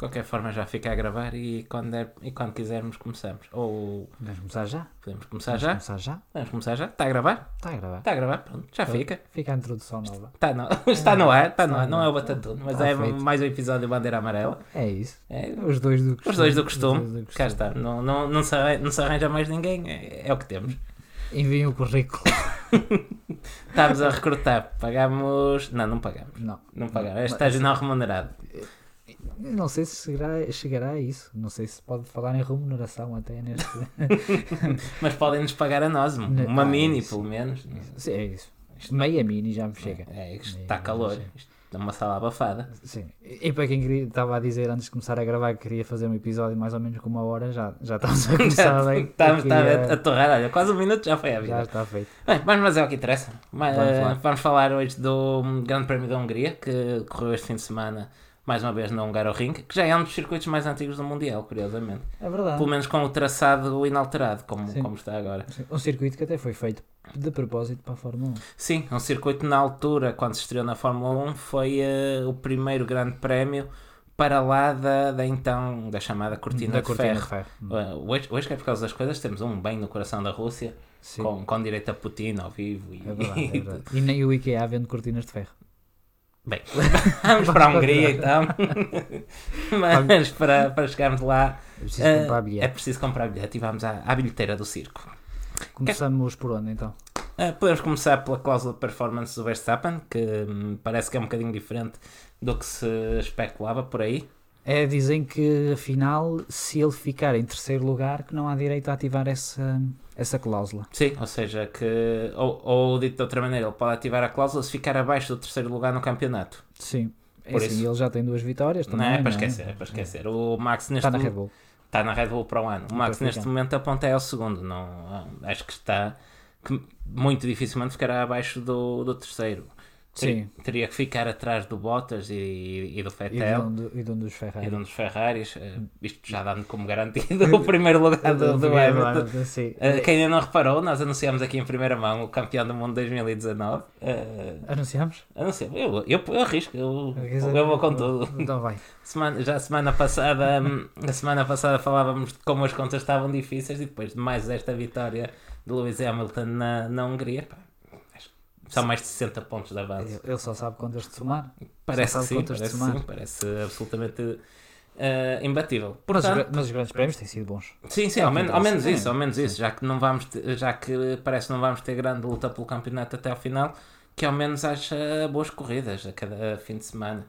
De qualquer forma, já fica a gravar e quando, é- e quando quisermos começamos. Ou Vamos começar já? podemos começar Vamos já? começar já? Vamos começar já? Está a gravar? Está a gravar. Está a gravar, pronto, já fica. Fica a introdução nova. Está no, está no ar, está no ar. Não é o Batatuno, mas Está é feito. mais um episódio de Bandeira Amarela. É isso. É, Os dois do costume. os dois do costume. Os dois do Cá está. Não, não, não, se arranja, não se arranja mais ninguém, é, é o que temos. Enviem o currículo. Estamos a recrutar, pagamos. Não, não pagamos. Não. Não pagamos. É estágio não remunerado. Não sei se chegará, chegará a isso. Não sei se pode falar em remuneração até neste. Mas podem-nos pagar a nós, um- uma ah, mini, isso. pelo menos. Sim, é isso. Meia mini já me chega. É, isto Meia está calor. já. Isto é uma sala abafada. Sim. E para quem queria, estava a dizer antes de começar a gravar que queria fazer um episódio mais ou menos com uma hora, já, já estamos a começar bem. Estamos Aqui, está eh, a, a torrar, olha, quase um minuto já foi a Já vida. está feito. Bem, vamos fazer o que interessa. Ma- Vamos lá. vamos falar hoje do Grande Prémio da Hungria, que correu este fim de semana, mais uma vez no Hungaroring, que já é um dos circuitos mais antigos do Mundial, curiosamente. É verdade. Pelo menos com o traçado inalterado, como, Sim. como está agora. Um circuito que até foi feito de propósito para a Fórmula 1. Sim, um circuito na altura, quando se estreou na Fórmula 1, foi eh, o primeiro grande prémio para lá da, da então, da chamada Cortina da de cortina Ferro. de ferro. Eh, hoje, hoje, que é por causa das coisas, temos um bem no coração da Rússia, Sim. com, com direito a Putin ao vivo. E, É verdade, é verdade. E nem o IKEA vende cortinas de ferro. Bem, vamos para a Hungria então. Mas para, para chegarmos lá É preciso eh, comprar é bilhete. preciso comprar bilhete e vamos à, à bilheteira do circo. Começamos por onde então? Eh, podemos começar pela cláusula de performance do Verstappen, que hum, parece que é um bocadinho diferente do que se especulava por aí. É, dizem que afinal, se ele ficar em terceiro lugar, que não há direito a ativar essa, essa cláusula. Sim, ou seja, que, ou, ou dito de outra maneira, ele pode ativar a cláusula se ficar abaixo do terceiro lugar no campeonato. Sim. É Por assim, isso- ele já tem duas vitórias Não também. é para não esquecer, é para esquecer. O Max neste Está na Red Bull. está na Red Bull para o ano. O Max Então, neste momento aponta é ao segundo. Não, acho que está que muito dificilmente ficará abaixo do, do terceiro. Sim. Teria que ficar atrás do Bottas e, e do E de, um, do- e de um dos E Ferrari. de um dos Ferraris, eh, isto já dando como garantido o primeiro lugar do, do Hamilton. Eh, quem ainda não reparou, nós anunciámos aqui em primeira mão o campeão do mundo 2019. Eh, Anunciamos? anunciamos, eu, eu, eu arrisco, eu, eu vou com tudo. Então vai. Semana, já a semana passada, hum, a semana passada falávamos de como as contas estavam difíceis e depois de mais esta vitória de Lewis Hamilton na, na Hungria, pá, são mais de 60 pontos da base. Ele só sabe contas de somar. Parece que sim, de parece, sim, parece absolutamente eh, imbatível. Mas, os, Portanto, mas os grandes prémios têm sido bons. Sim, sim, ao, men- ao menos isso, ao menos isso, já que não vamos ter- já que parece que não vamos ter grande luta pelo campeonato até ao final, que ao menos haja boas corridas a cada fim de semana.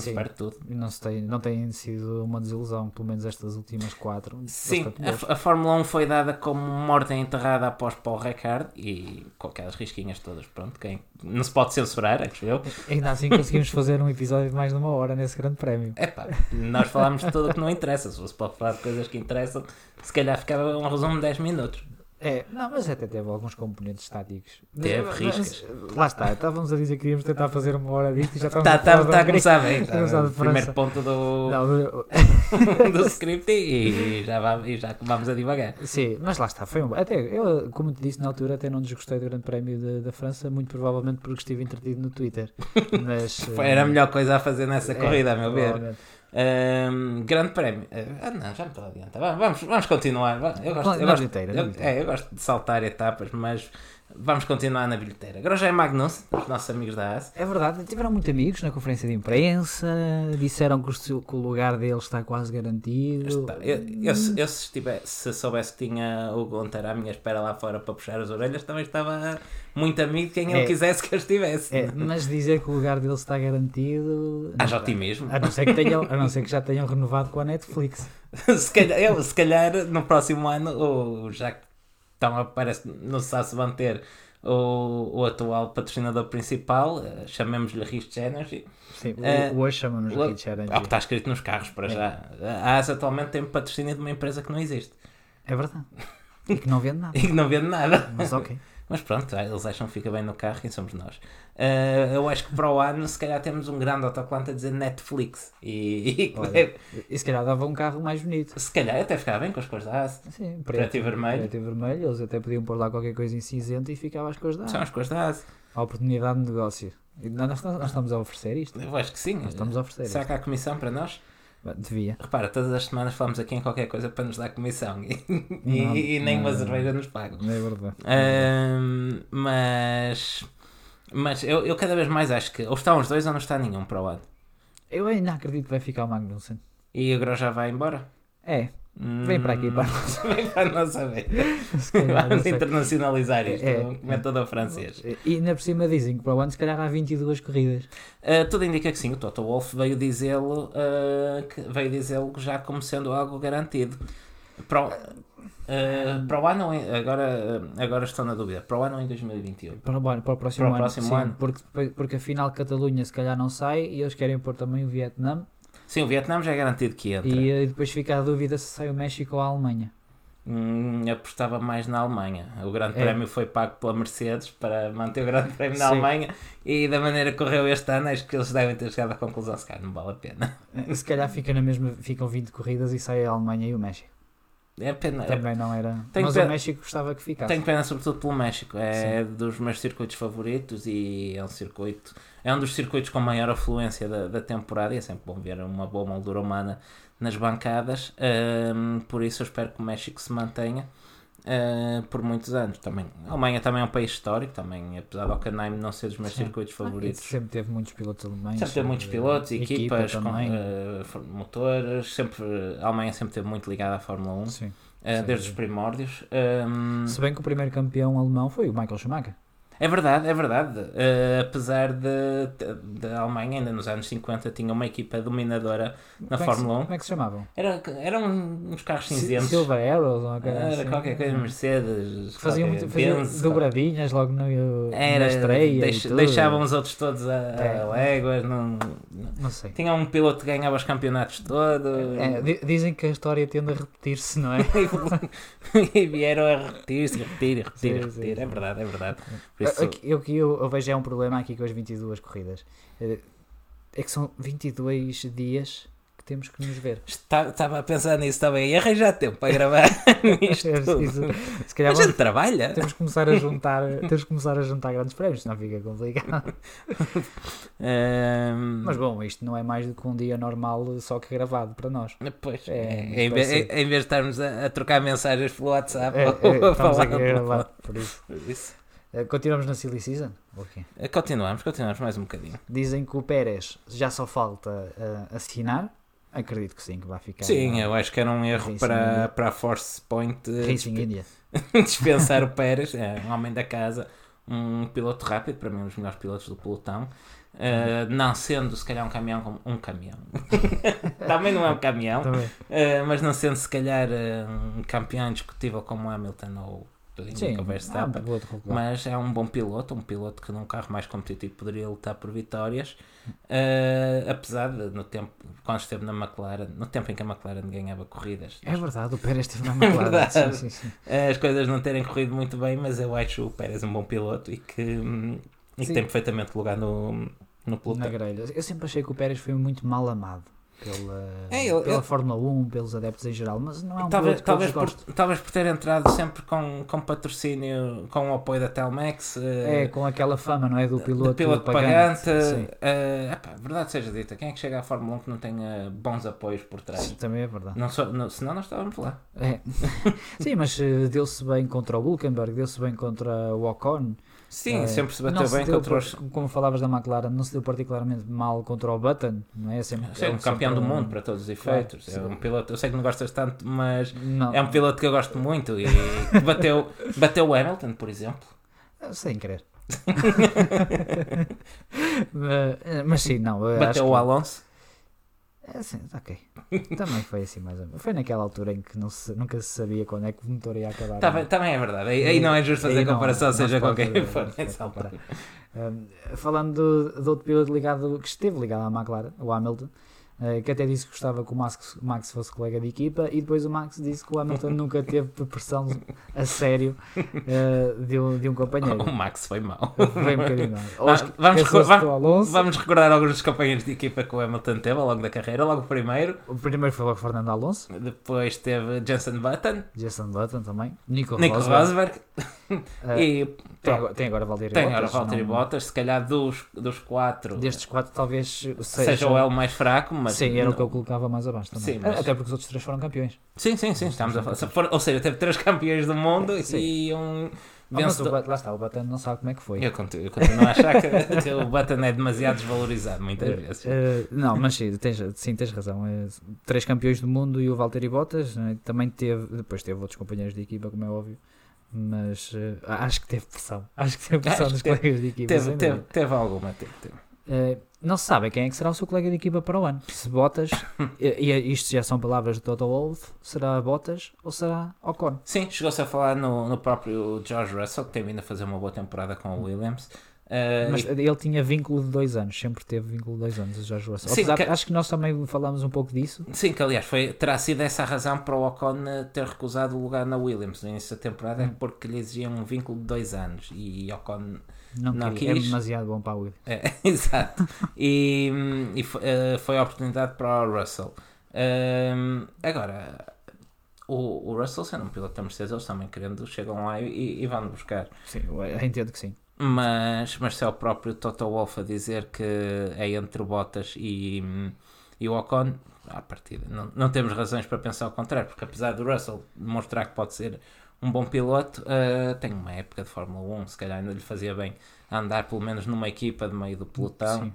Sim. perde tudo. Não, se tem, não tem sido uma desilusão, pelo menos estas últimas quatro. Sim, a, a Fórmula 1 foi dada como morta enterrada após Paul Ricard e com aquelas risquinhas todas, pronto, quem não se pode censurar, acho eu. Ainda assim conseguimos fazer um episódio de mais de uma hora nesse grande prémio. Epá, nós falámos de tudo o que não interessa, se você pode falar de coisas que interessam, se calhar ficava um resumo de 10 minutos. É, não, mas até teve alguns componentes estáticos. Teve, riscas. mas, Lá está, estávamos a dizer que íamos tentar fazer uma hora disto e já estamos Está a falar tá, da a começar bem, tá, a primeiro ponto do, Não, eu- do script e já, vamos, e já vamos a divagar. sim, mas lá está, foi um. Até, eu, como te disse na altura, até não desgostei do Grande Prémio de- da França, muito provavelmente porque estive entretido no Twitter. Mas, era a eh, melhor coisa a fazer nessa é, corrida, a meu ver. Ahm, grande prémio. Ah, não, já me estou a adiantar. Va- Vamos, vamos continuar. Eu gosto, eu, gosto, bilheteira, na eu- é, eu gosto de saltar etapas, mas vamos continuar na bilheteira. Grosjean Magnus, os nossos amigos da AS. É verdade, tiveram muitos amigos na conferência de imprensa, disseram que o, seu- que o lugar deles está quase garantido. Está- Eu, eu, se- eu se, estive- se soubesse que tinha o Gunter à minha espera lá fora para puxar as orelhas, também estava muito amigo de quem ele É. quisesse que eu estivesse. É, mas dizer que o lugar deles está garantido. Haja otimismo. A não, ser que tenham, a não ser que já tenham renovado com a Netflix. se, calhar, eu, se calhar no próximo ano, o, já a, parece, não se sabe se manter o, o atual patrocinador principal, eh, chamemos-lhe Rich Energy, Sim, É, hoje chamamos o- Rich Energy. é o que está escrito nos carros para É. já. A AS atualmente tem patrocínio de uma empresa que não existe É verdade. E que não vende nada. e que não vende nada. Mas ok. Mas pronto, eles acham que fica bem no carro, quem somos nós? Eh, eu acho que para o ano, se calhar, temos um grande autocolante a dizer Netflix e, e- Olha, e se calhar dava um carro mais bonito. se calhar até ficava bem com as cores da AS. Sim, Preto e vermelho. Preto e vermelho. Eles até podiam pôr lá qualquer coisa em cinzento e ficava as coisas da São as cores da AS. A oportunidade de negócio. Nós, nós- nós estamos a oferecer isto. Eu acho que sim. Nós estamos a oferecer Será isto. que há comissão para nós? Devia. Repara, todas as semanas falamos aqui em qualquer coisa para nos dar comissão e, Não, e- e nem uma não. cerveja nos pagam. É verdade. Ahm, mas mas eu, eu cada vez mais acho que ou está uns dois ou não está nenhum para o lado. Eu ainda acredito que vai ficar o Magnussen. E agora já vai embora. É, vem para aqui. Vem para a nossa vez. Se calhar, não Vamos internacionalizar isto. É. um comentador francês. E ainda por cima dizem que para o ano se calhar há 22 corridas. Uh, tudo indica que sim, o Toto Wolff veio dizê-lo uh, que veio dizê-lo já como sendo algo garantido. Para o, uh, para o ano, em- agora, uh, agora estou na dúvida, para o ano em 2021? Para o, ano- para o próximo Para o ano. próximo sim, ano. Porque, porque afinal Catalunha se calhar não sai e eles querem pôr também o Vietnã. Sim, o Vietnã já é garantido que entra. E eh, depois fica a dúvida se sai o México ou a Alemanha. Hum, apostava mais na Alemanha. O Grande É. Prémio foi pago pela Mercedes para manter o Grande Prémio na Sim. Alemanha e da maneira que correu este ano, acho que eles devem ter chegado à conclusão: se calhar não vale a pena. Eh, Se calhar fica na mesma, ficam 20 corridas e sai a Alemanha e o México. É pena. Também não era. Tenho Mas pena- o México gostava que ficasse. Tenho pena sobretudo pelo México, é dos meus circuitos favoritos e é um circuito, é um dos circuitos com maior afluência da, da temporada e é sempre bom ver uma boa moldura humana nas bancadas, por isso eu espero que o México se mantenha uh, por muitos anos. Também, a Alemanha também é um país histórico, também, apesar do Hockenheim não ser dos meus Sim. circuitos Ah, favoritos. sempre teve muitos pilotos alemães. Sempre teve muitos eh, pilotos, equipa equipas, com, também. uh, motores, sempre, a Alemanha sempre esteve muito ligada à Fórmula 1, uh, Sim. desde os primórdios. Um, Se bem que o primeiro campeão alemão foi o Michael Schumacher. É verdade, é verdade. Uh, apesar a Alemanha, ainda nos anos 50, tinha uma equipa dominadora na Como é Fórmula 1. Como é que se chamavam? Era, eram uns carros cinzentos. Silver Arrows ou coisa Era assim. qualquer coisa, Mercedes. Faziam, qualquer muito, faziam Benz, dobradinhas logo no, Era, na estreia. deix- deixavam os outros todos a, É. a léguas. Não, Não sei. tinha um piloto que ganhava os campeonatos todos. É, di- dizem que a história tende a repetir-se, não é? e vieram a repetir-se, repetir, repetir, Sim, repetir. sim, É sim. verdade, é verdade. Por isso, Eu, que eu, eu vejo é um problema aqui com as 22 corridas. É é que são 22 dias que temos que nos ver. Estava a pensar nisso também. E arranjar tempo para gravar isto tudo. Isso- se calhar A vamos- gente trabalha. temos que começar a juntar, temos que começar a juntar grandes prémios, senão fica complicado. Ahm, Mas bom, isto não é mais do que um dia normal, só que gravado para nós. Pois, É, em, vai vez, em vez de estarmos a, a trocar mensagens pelo WhatsApp É, ou é, a falar a gravar, por isso. Por isso. Eh, Continuamos na Silly Season? quê? Eh, Continuamos, continuamos mais um bocadinho. Dizem que o Pérez já só falta eh, assinar. Acredito que sim, que vai ficar. Sim, eu acho que era um erro Racing para, India. para a Force Point dispe- India. dispensar o Pérez, é um homem da casa, um piloto rápido, para mim um dos melhores pilotos do pelotão. Eh, não sendo se calhar um caminhão como um caminhão também não é um caminhão eh, mas não sendo se calhar um campeão indiscutível como Hamilton ou Sim, ah, Verstappen regular. mas é um bom piloto, um piloto que num carro mais competitivo poderia lutar por vitórias, eh, apesar de no tempo, quando esteve na McLaren, no tempo em que a McLaren ganhava corridas, É verdade, o Pérez esteve na McLaren. verdade. sim, sim, sim. as coisas não terem corrido muito bem, mas eu acho o Pérez um bom piloto e que, hum, e que tem perfeitamente lugar no, no Na pelotão. grelha. Eu sempre achei que o Pérez foi muito mal amado pela, É, ele- pela ele- Fórmula 1, pelos adeptos em geral, mas não é um Talvez, talvez, eu por, gosto. talvez por ter entrado sempre com, com patrocínio, com o apoio da Telmex, eh, É, com aquela fama, não é? Do piloto, piloto pagante. pagante. Sim, epá, verdade seja dita, quem é que chega à Fórmula 1 que não tenha bons apoios por trás? também é verdade. Não só, não, senão nós estávamos lá. É. Sim, mas eh, deu-se bem contra o Hulkenberg, deu-se bem contra o Ocon. Sim, Eh, sempre se bateu bem deu contra os. Como falavas da McLaren, não se deu particularmente mal contra o Button, não é? Sempre, Sim, é um campeão do sempre um- mundo para todos os Claro, efeitos. sim. é um piloto, eu sei que não gostas tanto, mas Não, é um piloto que eu gosto muito e bateu, bateu o Hamilton, por exemplo. Sem querer. mas, mas sim, não. Bateu que- o Alonso. É, sim, ok. Também foi assim mais ou menos. Foi naquela altura em que se- nunca se sabia quando é que o motor ia acabar. Tá bem- Também é verdade. Aí, aí não é justo fazer comparação, não se seja com quem for. Um, falando do, do outro piloto ligado, que esteve ligado à McLaren, o Hamilton, que até disse que gostava que o Max, Max fosse colega de equipa, e depois o Max disse que o Hamilton nunca teve pressão a sério eh, de, um, de um companheiro. O Max foi mau. Foi um bocadinho Ah, esque- vamos esqueceu-se recor- do Alonso. Vamos recordar alguns dos companheiros de equipa que o Hamilton teve ao longo da carreira. Logo o primeiro, O primeiro foi o Fernando Alonso, depois teve Jensen Button, Jason Button também, Nico, Nico Rosberg, Rosberg eh, e tem, agora, tem agora Valtteri tem Bottas. agora Valtteri não- Bottas. Se calhar dos, dos quatro, Destes quatro, talvez seja, seja o L mais fraco, mas. Sim, era não- o que eu colocava mais abaixo também. Sim, mas- Até porque os outros três foram campeões. Sim, sim, sim, estamos a falar. Ou seja, teve três campeões do mundo Sim. e um mas o vencedor. Button- lá está, o Button não sabe como é que foi. Eu continuo, eu continuo a achar que, que o Button é demasiado desvalorizado, muitas vezes. Eh, não, mas sim tens, sim, tens razão. Eh, três campeões do mundo e o Valtteri Bottas né, também teve, depois teve outros companheiros de equipa, como é óbvio, mas eh, acho que teve pressão. Acho que teve pressão Acho dos teve- colegas de equipa. Teve, teve, teve alguma, teve, teve. Eh, não se sabe quem é que será o seu colega de equipa para o ano. Se Bottas, e, e isto já são palavras de Toto Wolff, será Bottas ou será Ocon? Sim, chegou-se a falar no, no próprio George Russell, que tem vindo a fazer uma boa temporada com o Williams. Uh, Mas e- ele tinha vínculo de dois anos, sempre teve vínculo de dois anos, o George Russell. Sim, Apesar- que- Acho que nós também falámos um pouco disso. sim, que aliás foi, terá sido essa a razão para o Ocon eh, ter recusado o lugar na Williams no início da temporada, é Hum. porque lhe exigiam um vínculo de dois anos e Ocon Não, Não é quis. demasiado bom para a Will. É, exato. E, hum, e fo- eh, foi a oportunidade para o Russell. Hum, agora, o, o Russell, sendo um piloto da Mercedes, eles também querendo, chegam lá e, e vão buscar. Sim, eu entendo que sim. Mas, mas se é o próprio Toto Wolff a dizer que é entre o Bottas e, hum, e o Ocon, à partida, não, não temos razões para pensar o contrário, porque apesar do Russell demonstrar que pode ser um bom piloto, eh, tem uma época de Fórmula 1, se calhar ainda lhe fazia bem andar pelo menos numa equipa de meio do pelotão. Sim.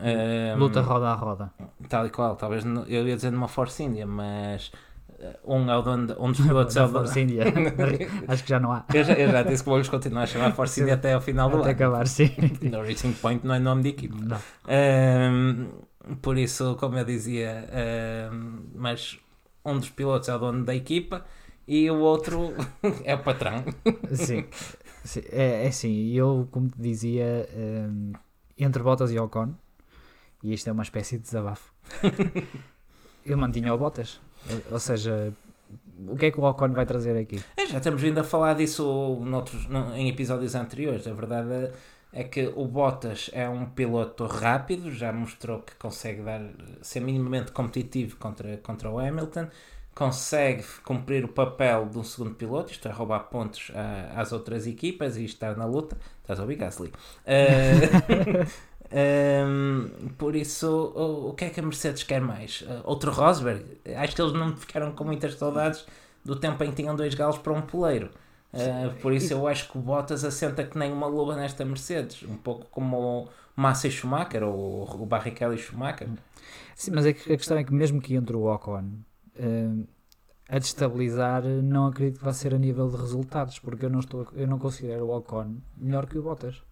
Eh, Luta roda a roda. tal e qual, talvez eu ia dizer numa Force India, mas eh, um é o dono, um dos pilotos é o dono. Force India. Acho que já não há. Eu já, eu já disse que vou-lhes continuar a chamar Force India até ao final do Até ano. acabar, sim. No Racing Point não é nome de equipe. Não. Ahm, por isso, como eu dizia, ahm, mas um dos pilotos é o dono da equipa e o outro é o patrão. Sim. É, é assim, eu, como te dizia, hum, entre Bottas e Ocon, e isto é uma espécie de desabafo, eu mantinha o Bottas. Ou seja, o que é que o Ocon vai trazer aqui? É, já temos vindo a falar disso noutros, no- em episódios anteriores. A verdade é que o Bottas é um piloto rápido, já mostrou que consegue dar, ser minimamente competitivo contra, contra o Hamilton, consegue cumprir o papel de um segundo piloto, isto é, roubar pontos a- às outras equipas e estar na luta. Estás a ouvir, Gasly? Eh, ehm, por isso, o, o que é que a Mercedes quer mais? Eh, outro Rosberg? Acho que eles não ficaram com muitas saudades do tempo em que tinham dois galos para um poleiro. Uh, por isso eu acho que o Bottas assenta que nem uma luva nesta Mercedes, um pouco como o Massa e Schumacher ou o Barrichello e Schumacher. Sim, mas que- a questão é que mesmo que entre o Ocon hum, a destabilizar, não acredito que vá ser a nível de resultados, porque eu não, estou, eu não considero o Ocon melhor que o Bottas.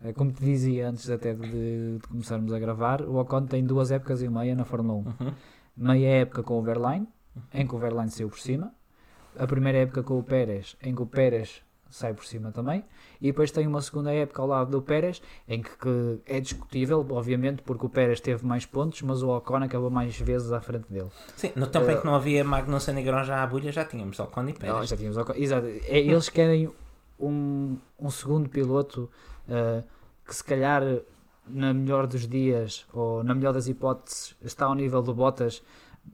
Eh, Como te dizia antes até de, de começarmos a gravar, o Ocon tem duas épocas e meia na Fórmula 1. Uhum. Meia época com o Verlaine, em que o Verlaine saiu por cima. A primeira época com o Pérez, em que o Pérez sai por cima também. E depois tem uma segunda época ao lado do Pérez, em que, que é discutível, obviamente, porque o Pérez teve mais pontos, mas o Ocon acabou mais vezes à frente dele. Sim, no tempo em que não havia Magnussen e Grosjean à bulha, já tínhamos Ocon e Não, Pérez. já tínhamos Ocon. Exato. É, eles querem um, um segundo piloto ah, que se calhar na melhor dos dias ou na melhor das hipóteses está ao nível do Bottas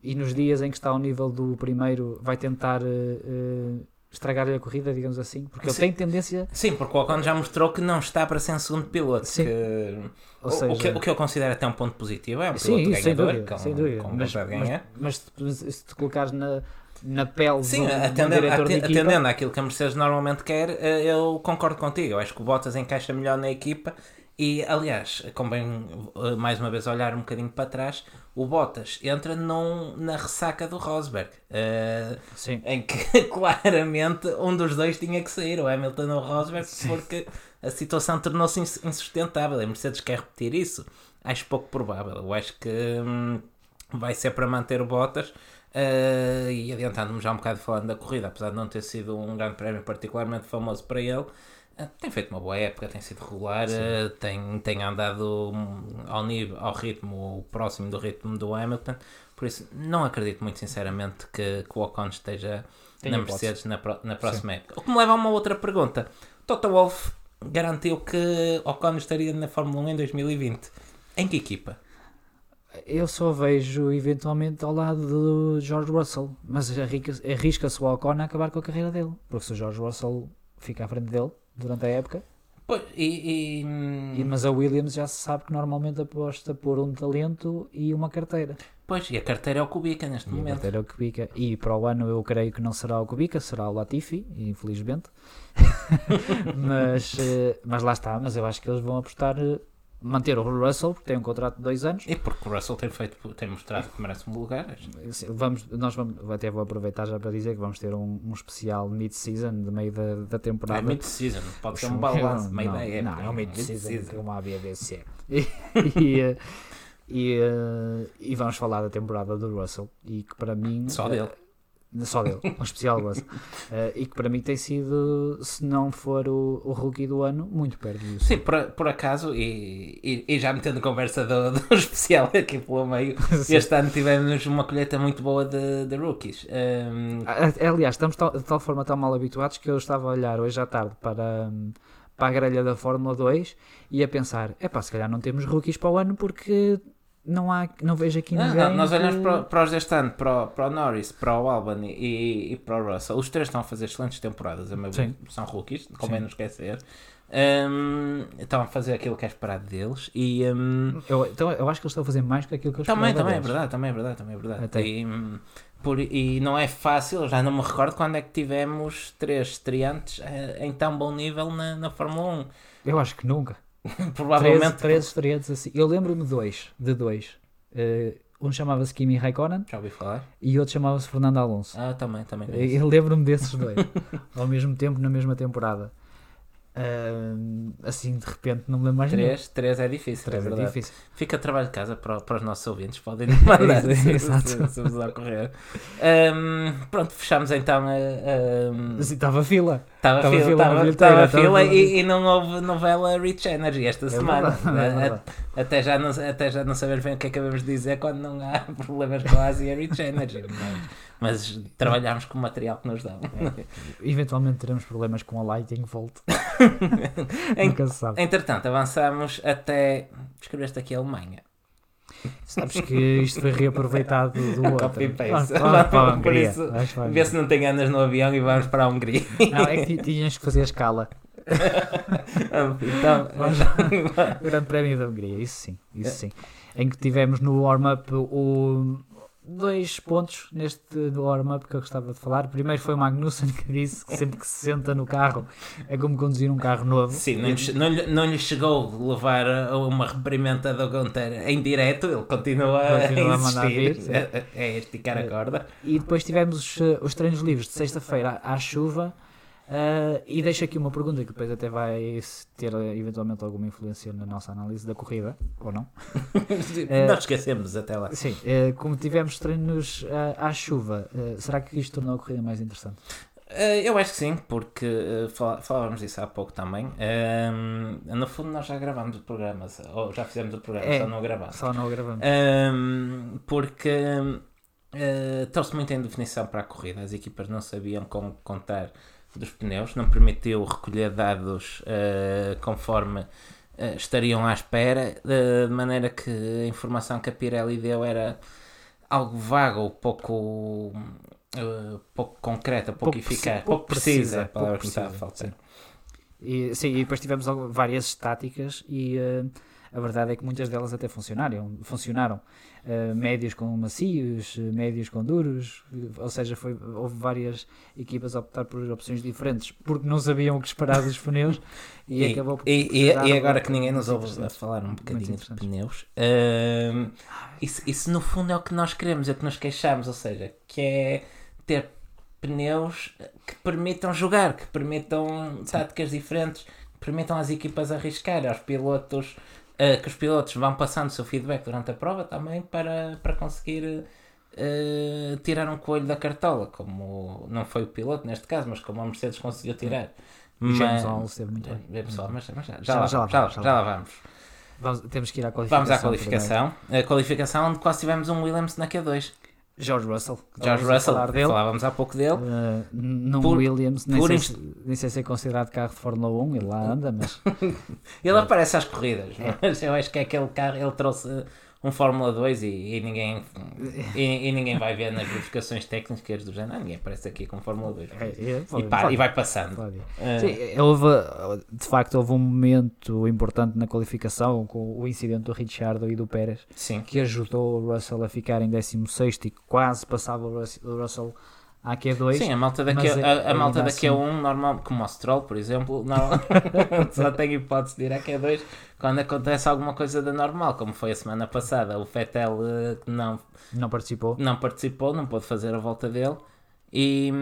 e nos dias em que está ao nível do primeiro vai tentar ah, ah, estragar-lhe a corrida, digamos assim, porque ele Sim. tem tendência, Sim, porque o Ocon já mostrou que não está para ser um segundo piloto. Sim. que- ou o, seja, o que, o que eu considero até um ponto positivo é um sim, piloto sem ganhador, dúvida, com, sem dúvida. com mas, de mas, ganhar. mas se- te colocares na, na pele Sim, um atendendo, diretor de aten- equipa, atendendo àquilo que a Mercedes normalmente quer, eh, eu concordo contigo. Eu acho que o Bottas encaixa melhor na equipa. E, aliás, convém eh, mais uma vez olhar um bocadinho para trás. O Bottas entra num, na ressaca do Rosberg, sim, em que claramente um dos dois tinha que sair, o Hamilton ou o Rosberg, porque a situação tornou-se ins- insustentável. A Mercedes quer repetir isso? Acho pouco provável. Eu acho que hum, vai ser para manter o Bottas. eh, e adiantando-me já um bocado falando da corrida, apesar de não ter sido um grande prémio particularmente famoso para ele, tem feito uma boa época, tem sido regular, eh, tem, tem andado hum, ao, nível, ao ritmo próximo do ritmo do Hamilton. Por isso, não acredito muito sinceramente que, que o Ocon esteja Tem na. Mercedes na, na próxima época. O que me leva a uma outra pergunta. Toto Wolff garantiu que Ocon estaria na Fórmula 1 em 2020. Em que equipa? Eu só vejo eventualmente ao lado do George Russell, mas arrisca- arrisca-se o Ocon a acabar com a carreira dele, porque se o George Russell fica à frente dele durante a época, Pois, e, E- e, mas a Williams já se sabe que normalmente aposta por um talento e uma carteira. pois, e a carteira é o Kubica neste E a momento. carteira é o Kubica. E para o ano eu creio que não será o Kubica, será o Latifi, infelizmente. mas, eh, mas lá está, mas eu acho que eles vão apostar eh, manter o Russell, porque tem um contrato de dois anos. E porque o Russell tem, feito, tem mostrado que merece um lugar. Vamos, nós vamos, até vou aproveitar já para dizer que vamos ter um, um especial mid-season de meio da, da É temporada. mid-season, pode ser um balanço, uma não, ideia. Não, é um mid-season. mid-season como a BBC. E, e, eh, e, eh, e vamos falar da temporada do Russell e que para mim Só dele. Só dele, um especial Russell Eh, e que para mim tem sido se não for o, o rookie do ano, muito perto disso Sim, por, por acaso, e, e, e já metendo conversa do, do especial aqui pelo meio, Sim. este ano tivemos uma colheita muito boa de, de rookies. Um, A- Aliás, estamos tal- de tal forma tão mal habituados que eu estava a olhar hoje à tarde para, hum, para a grelha da Fórmula 2 e a pensar: é pá, se calhar não temos rookies para o ano porque não, há, não vejo aqui não, ninguém. não, nós olhamos que- para, para os deste ano, para, o- para o Norris, para o Albany e, e para o Russell. Os três estão a fazer excelentes temporadas, a meu ver. Sim. são rookies, convém Sim. não esquecer. Um, estão a fazer aquilo que é esperado deles e. um, Eu, então, eu acho que eles estão a fazer mais do que aquilo que eu Também, esperava também é deles. verdade, também é verdade, também é verdade. Até. E, hum, por- e não é fácil, já não me recordo quando é que tivemos três estreantes eh, em tão bom nível na, na Fórmula Eu acho que nunca. 1. Três, Provavelmente. três estreantes assim. Eu lembro-me de dois. De dois. Eh, um chamava-se Kimi Raikkonen Já ouvi falar? e outro chamava-se Fernando Alonso. Ah, também, também. conheço. Eu lembro-me desses dois. ao mesmo tempo, na mesma temporada. Ahm, assim, de repente, não me lembro mais nenhum. Três, três é difícil, Três é é verdade. difícil. Fica trabalho de casa para, para os nossos ouvintes, podem mandar se, Exato. se, se vos ocorrer. Hum, pronto, fechamos então a. a- estava fila. Estava Estava fila, fila bilheteira, estava estava fila e, e não houve novela Rich Energy esta É semana. verdade, é A- a- verdade. até, já não, até já não saber bem o que acabamos de dizer quando não há problemas com a Asia Rich Energy. Mas, mas trabalhámos com o material que nos dão. Eventualmente teremos problemas com a Lighting Volt. Em- Nunca se sabe. Entretanto, avançamos até. Escreveste aqui a Alemanha. Sabes que isto foi reaproveitado do outro. Copy paste. A Por Hungria. isso, para a Vê se não tem andas no avião e vamos para a Hungria. Não, é que ti- tinhas que fazer a escala. então, Vamos- Grande Prémio da Hungria, isso sim, isso sim. Em que tivemos no warm-up o... dois pontos neste do warm-up que eu gostava de falar. Primeiro foi o Magnussen que disse que sempre que se senta no carro é como conduzir um carro novo. Sim, não lhe, não, lhe, não lhe chegou a levar a uma reprimenda do Gunter em direto, ele continua, Continua a a mandar insistir, vir, é, é esticar a corda. E depois tivemos os, eh, os treinos livres de sexta-feira à chuva. Eh, e deixo aqui uma pergunta que depois até vai ter eh, eventualmente alguma influência na nossa análise da corrida, ou não? É. Nós esquecemos até lá. Sim, eh, como tivemos treinos eh, à chuva, será que isto tornou a corrida mais interessante? Eu acho que sim, porque falávamos disso há pouco também. No fundo, nós já gravámos o programa, ou já fizemos o programa, É. só não gravámos. Só não o gravamos. Ahm, porque eh, trouxe muita indefinição para a corrida. As equipas não sabiam como contar dos pneus, não permitiu recolher dados eh, conforme eh, estariam à espera, eh, de maneira que a informação que a Pirelli deu era algo vago, ou pouco, pouco concreta, pouco, Pouco eficaz, pouco precisa, precisa, a palavra que a precisa, faltar. sim. E, sim, e depois tivemos várias estáticas e a verdade é que muitas delas até funcionaram. funcionaram. Eh, médios com macios, eh, médios com duros, ou seja, foi, houve várias equipas a optar por opções diferentes porque não sabiam o que esperar dos pneus e, E, acabou por e- e- e agora que ninguém nos ouve a falar um bocadinho de pneus, hum, isso, isso no fundo é o que nós queremos, é o que nos queixamos, ou seja, que é ter pneus que permitam jogar, que permitam táticas diferentes, que permitam às equipas arriscar, aos pilotos, eh, que os pilotos vão passando o seu feedback durante a prova também para, para conseguir eh, tirar um coelho da cartola, como não foi o piloto neste caso, mas como a Mercedes conseguiu tirar. James Mas- Hall esteve muito bem. pessoal, mas, mas já, Já- lá, já lá já, vamos, já, lá vamos. Vamos- temos que ir à qualificação. Vamos à qualificação. A qualificação onde quase tivemos um Williams na Q2. George Russell. George Russell, falávamos há pouco dele. Uh, num Por- Williams, nem por sei, inst- se, nem sei se é considerado carro de Fórmula 1, ele lá anda, mas Ele aparece às corridas, mas eu acho que é aquele carro, ele trouxe um Fórmula 2 e, e ninguém, e, e ninguém vai ver nas verificações técnicas do género. Ah, ninguém aparece aqui com Fórmula 2. É, é, e, pode- para, pode- e vai passando. Ah, Sim, houve, de facto, houve um momento importante na qualificação com o incidente do Ricciardo e do Pérez sim. que ajudou o Russell a ficar em 16 e quase passava o Russell à Q2. Sim, a malta daqui, mas a, é- a malta a assim- um, normal, como o Stroll, por exemplo, não, só tem hipótese de ir a Q2 quando acontece alguma coisa da normal, como foi a semana passada. O Fettel eh, não, Não participou. não participou, não pôde fazer a volta dele. E,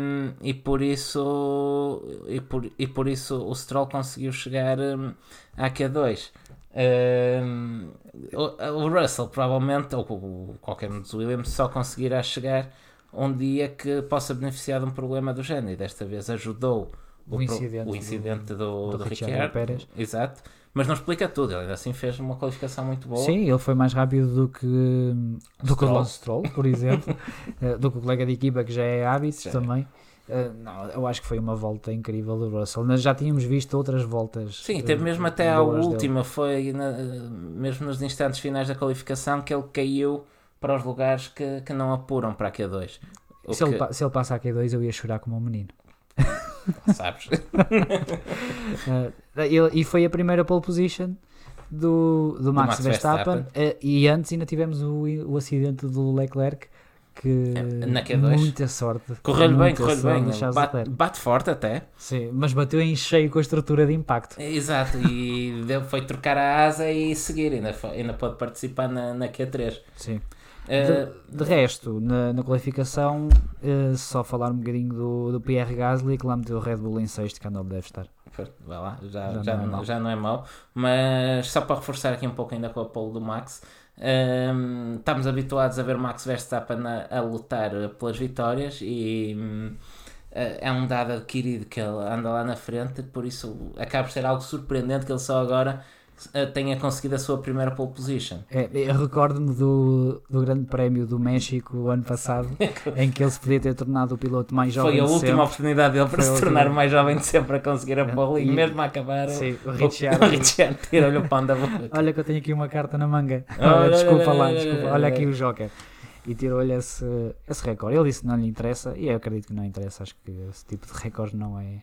e por isso e por, e por isso o Stroll conseguiu chegar hum, à Q2 Hum, o, o Russell provavelmente ou qualquer um dos Williams só conseguirá chegar um dia que possa beneficiar de um problema do género e desta vez ajudou O pro- incidente o do- incidente do, do do, Ricciardo Pérez. exato mas não explica tudo, ele ainda assim fez uma qualificação muito boa Sim, ele foi mais rápido do que, do que o Stroll. Lance Stroll, por exemplo, eh, do que o colega de equipa que já é Já é. também. Eh, não, eu acho que foi uma volta incrível do Russell. Nós já tínhamos visto outras voltas. Sim, eh, teve mesmo até à boas dele. última, foi na- mesmo nos instantes finais da qualificação que ele caiu para os lugares que, que não apuram para a Q2. O Se ele, que- pa- se ele passa a Q2, eu ia chorar como um menino. sabes? Eh, ele- e foi a primeira pole position do, do Max, Max Verstappen. Verstappen. eh, e antes ainda tivemos o, o acidente do Leclerc. Que É, na Q2. muita sorte. Correu-lhe bem, correu-lhe bem. do Bate, bate forte até. Sim, mas bateu em cheio com a estrutura de impacto. Exato, e deu- foi trocar a asa e seguir. Ainda, foi- ainda pode participar na, na Q3. Sim. Eh, De, de resto, na, na qualificação, eh, só falar um bocadinho do, do Pierre Gasly, que lá meteu o Red Bull em sexto, que não deve estar. Vai lá, já, Já já, não é não, mau. já não é mau. Mas só para reforçar aqui um pouco ainda com a pole do Max, hum, estamos habituados a ver Max Verstappen a, a lutar pelas vitórias e hum, eh, é um dado adquirido que ele anda lá na frente, por isso acaba por ser algo surpreendente que ele só agora tenha conseguido a sua primeira pole position. É, eu recordo-me do, do Grande Prémio do México o ano passado, em que ele se podia ter tornado o piloto mais jovem Foi a última sempre. oportunidade dele para Foi se tornar o mais jovem de sempre a conseguir a pole e E- mesmo a acabar Sim, o o Ricciardo. o Ricciardo tirou-lhe o pão da boca. Olha que eu tenho aqui uma carta na manga. Olha, desculpa lá, desculpa. olha. aqui o Joker. E tirou-lhe esse, esse recorde. Ele disse que não lhe interessa, e eu acredito que não interessa. Acho que esse tipo de recorde não é,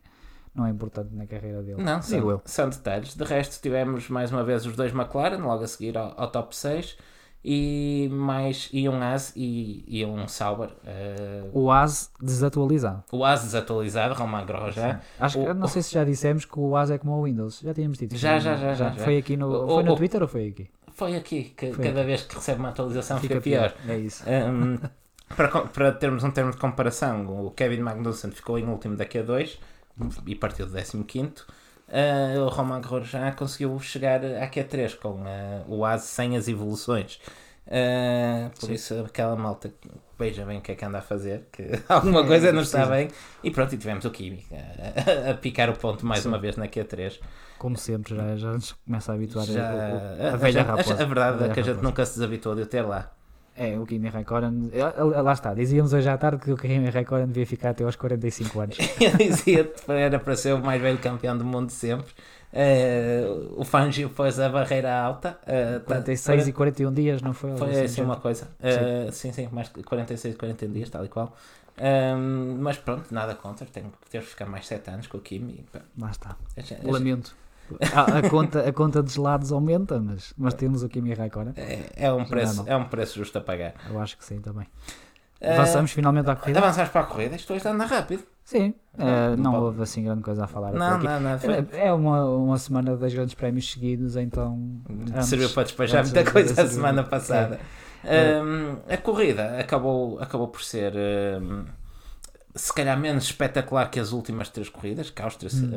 não é importante na carreira dele. Não, Digo são, eu. são detalhes. De resto, tivemos mais uma vez os dois McLaren, logo a seguir ao, ao top 6, e, mais, e um As e, e um Sauber. eh, O AS desatualizado. o As desatualizado, Romain Grosjean. Acho que, O- não sei se já dissemos que o AS é como o Windows. Já tínhamos dito. Já, já, já, já, já. Foi aqui no, O- foi no o- Twitter ou foi aqui? Foi aqui que Foi cada aqui. vez que recebe uma atualização fica, pior. É isso. Um, para, para termos um termo de comparação, o Kevin Magnussen ficou em último da Q2 e partiu do 15. Uh, o Romain Grosjean conseguiu chegar à Q3 com uh, o AS sem as evoluções. Uh, por Sim. isso, aquela malta veja bem o que é que anda a fazer, que alguma coisa não está precisa. bem. E pronto, e tivemos o Kimi a, a picar o ponto mais Sim. uma vez na Q3. Como sempre, já, já nos começa a habituar Já, a, a, velha a- raposa. a verdade é que a gente raposa. nunca se desabituou de o ter lá. É, o Kimi Raikkonen. eh, eh, Lá está, dizíamos hoje à tarde que o Kimi Raikkonen devia ficar até aos 45 anos. Eu dizia era para ser o mais velho campeão do mundo de sempre. Eh, o Fangio pôs a barreira alta. eh, tá- 46 e 41 dias, não foi? Foi Algo assim uma coisa. Eh, sim, sim, mais de 46, 40 dias, tal e qual. Ahm, mas pronto, nada contra. Tenho que ter que ficar mais 7 anos com o Kimi. e, Lá está. Lamento. A, a conta, a conta de gelados aumenta, mas, mas temos o Kimi Raikkonen. É, é um preço, Não, não. é um preço justo a pagar. Eu acho que sim também. Eh, Avançamos finalmente à corrida? Avançamos para a corrida. Isto hoje anda rápido. Sim, eh, Não não pode- houve assim grande coisa a falar Não, aqui. não, não. Foi, É uma, uma semana de dois grandes prémios seguidos, então. ambos- serviu para despejar muita coisa a semana é. passada. Um, a corrida acabou, acabou por ser um, se calhar menos espetacular que as últimas três corridas, que Áustria, Hum.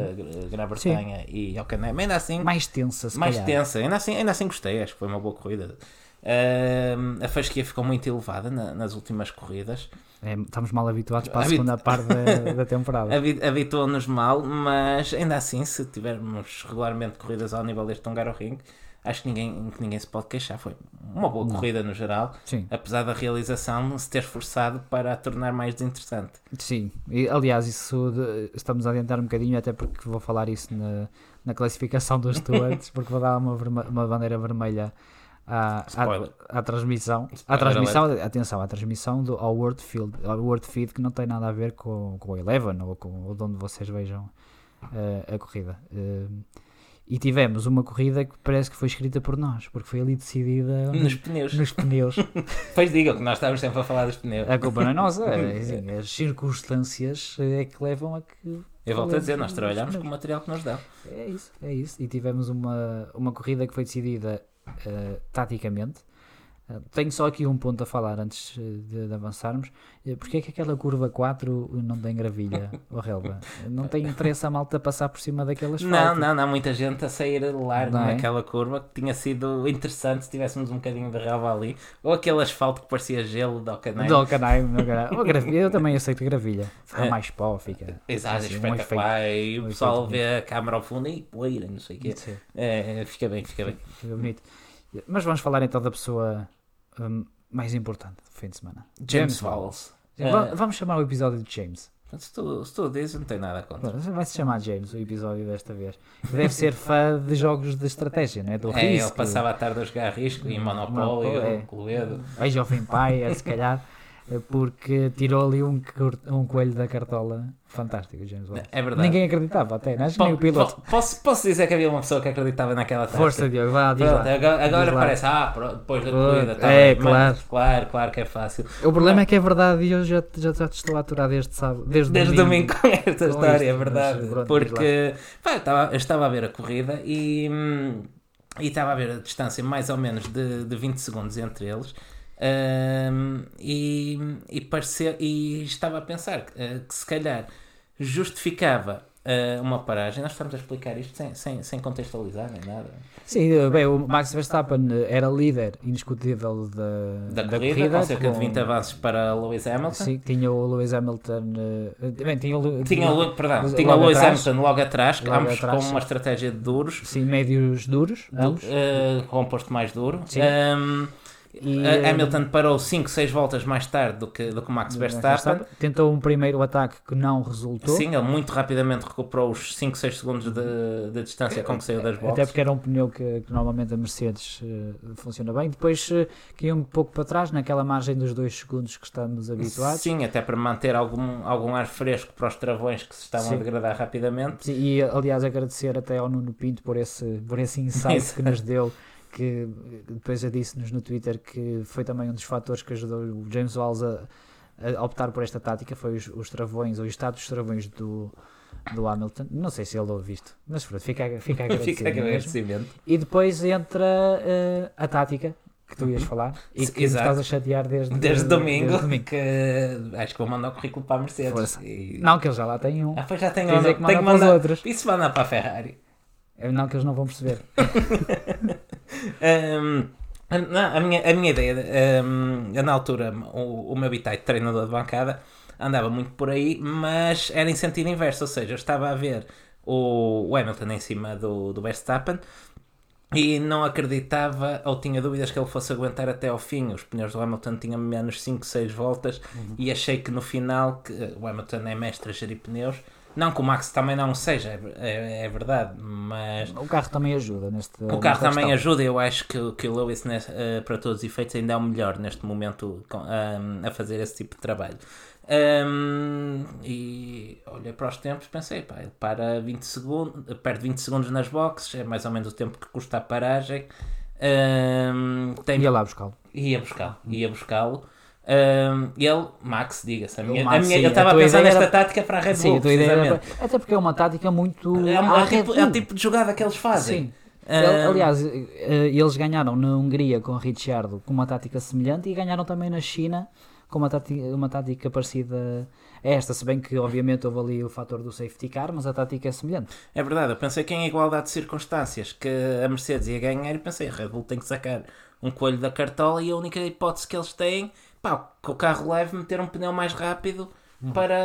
uh, Grã-Bretanha e Hockenheim. Ainda assim, Mais tensa, se mais calhar. tensa. Ainda assim, ainda assim gostei, acho que foi uma boa corrida. Um, a fasquia ficou muito elevada na- nas últimas corridas. É, estamos mal habituados para a segunda parte da, da temporada. Habi- Habituou-nos mal, mas ainda assim, se tivermos regularmente corridas ao nível deste Hungaroring, acho que ninguém, que ninguém se pode queixar. Foi uma boa Não. corrida no geral, Sim, apesar da realização se ter esforçado para a tornar mais desinteressante. sim. E, aliás, isso de- estamos a adiantar um bocadinho, até porque vou falar isso na, na classificação dos stewards, porque vou dar uma, verme- uma bandeira vermelha à, à, à transmissão. À transmissão, atenção, à transmissão do, ao World Field, ao World Feed que não tem nada a ver com, com o Eleven ou com ou de onde vocês vejam eh, a corrida. Eh, e tivemos uma corrida que parece que foi escrita por nós, porque foi ali decidida Nos pneus. nos pneus. Pois digam que nós estávamos sempre a falar dos pneus. A culpa não é nossa, é, assim, as circunstâncias é que levam a que. Eu volto a dizer, nós os trabalhamos com o material que nos dão. É isso, é isso. E tivemos uma, uma corrida que foi decidida eh, taticamente. Eh, tenho só aqui um ponto a falar antes eh, de, de avançarmos. Uh, Porquê é que aquela curva 4 não tem gravilha, o relva? Não tem interesse a malta passar por cima daquelas Não, não, não. Muita gente a sair largo Não é? naquela curva que tinha sido interessante se tivéssemos um bocadinho de relva ali. Ou aquele asfalto que parecia gelo de Alcanai. Do canai, meu caralho. Oh, gravilha, eu também aceito gravilha. Fica É. mais pó, fica. Exato, assim, um espetacular. e o um pessoal vê a câmara ao fundo e poeira, não sei o quê. É, fica bem, fica bem. Fica bonito. Mas vamos falar então da pessoa hum, mais importante do fim de semana. James James Walls. Va- É, Vamos chamar o episódio de James. se, tu, se tu dizes, não tenho nada contra. Vai se chamar James o episódio desta vez. Deve ser fã de jogos de estratégia, não é? Do É, ele risco. passava a tarde a jogar risco e Monopólio, Monopólio, é. Cluedo. Of Empire, se calhar, porque tirou ali um, um coelho da cartola fantástico, James Bond. É verdade. Ninguém acreditava até, é? Po- nem o piloto. po- posso, posso dizer que havia uma pessoa que acreditava naquela tática? Força, Diogo, vá, diz Pronto, lá. agora, agora parece, ah, depois da corrida, tá é, bem, claro. mas- claro, claro que é fácil. O problema é que é verdade e eu já, já, já te estou a aturar desde sábado. Desde, Desde domingo com esta Com história, é isto, verdade. mas pronto, Porque pá, eu, estava, eu estava a ver a corrida e, hum, e estava a ver a distância mais ou menos de, de 20 segundos entre eles. Hum, e, e, parecia, e estava a pensar que, eh, que se calhar justificava eh, uma paragem. Nós estamos a explicar isto sem, sem, sem contextualizar nem nada. Sim, eh, bem, o Max Verstappen era líder indiscutível da, Da, corrida, com cerca de 20 com- avanços para Lewis Hamilton. Sim, tinha o Lewis Hamilton. bem, tinha o, Tinha, o, perdão, Logo tinha o Lewis atrás. Hamilton logo atrás, Logo ambos atrás, com sim. uma estratégia de duros. Sim, médios duros, do- ambos. eh, composto mais duro. Sim. Um, E, eh, Hamilton parou 5, 6 voltas mais tarde do que, do que o Max Verstappen. Tentou um primeiro ataque que não resultou. Sim, ele muito rapidamente recuperou os 5, 6 segundos de, de distância com que saiu das Até voltas. porque era um pneu que, que normalmente a Mercedes eh, funciona bem. Depois eh, caiu um pouco para trás, naquela margem dos 2 segundos que estamos habituados. Sim, até para manter algum, algum ar fresco para os travões que se estavam Sim. a degradar rapidamente. Sim, E aliás, agradecer até ao Nuno Pinto por esse, por esse insight que nos deu. Que depois eu disse-nos no Twitter que foi também um dos fatores que ajudou o James Walls a, a optar por esta tática. Foi os, os travões, ou o estado dos travões do, do Hamilton. Não sei se ele ouve isto, mas pronto, fica, fica agradecido. Fica mesmo? agradecimento. E depois entra eh, a tática que tu ias falar e que Exato. estás a chatear desde, Desde domingo, desde domingo. que acho que vou mandar o currículo para a Mercedes. E- Não, que eles já lá têm um. Ah, pois já tenho, Quer dizer que tenho que manda para os mandar. outros. Isso manda para a Ferrari. É, Não, que eles não vão perceber. Hum, não, a, minha, a minha ideia, eu na altura, o, o meu bitite treinador de bancada andava muito por aí, mas era em sentido inverso, ou seja, eu estava a ver o, Hamilton em cima do, do Verstappen e não acreditava ou tinha dúvidas que ele fosse aguentar até ao fim. Os pneus do Hamilton tinham menos 5, 6 voltas e achei que no final que o Hamilton é mestre a gerir pneus. Não que o Max também não seja, é, é- é verdade, mas O carro também ajuda neste. o carro também ajuda, eu acho que, o- que o Lewis, nesse- eh, para todos os efeitos, ainda é o melhor neste momento com- ahm, a fazer esse tipo de trabalho. Ahm, e olhei para os tempos pensei, pá, ele para 20 segundos, perde 20 segundos nas boxes, é mais ou menos o tempo que custa a paragem. Ahm, tem, Ia lá buscá-lo. ia buscá-lo, ia buscá-lo. Ahm, ele, Max, diga-se, a minha, Max, a minha- sim, eu a estava a tua pensar nesta era- tática para a Red Sim, Bull, a tua ideia era-. Até porque é uma tática muito. É, um- à é o tipo, é o tipo de jogada que eles fazem. Sim. Aliás, eh, eles ganharam na Hungria com Ricciardo com uma tática semelhante e ganharam também na China com uma tática, uma tática parecida a esta, se bem que obviamente houve ali o fator do safety car, mas a tática é semelhante. É verdade, eu pensei que em igualdade de circunstâncias que a Mercedes ia ganhar e pensei a Red Bull tem que sacar um coelho da cartola e a única hipótese que eles têm pá, que o carro leve meter um pneu mais rápido para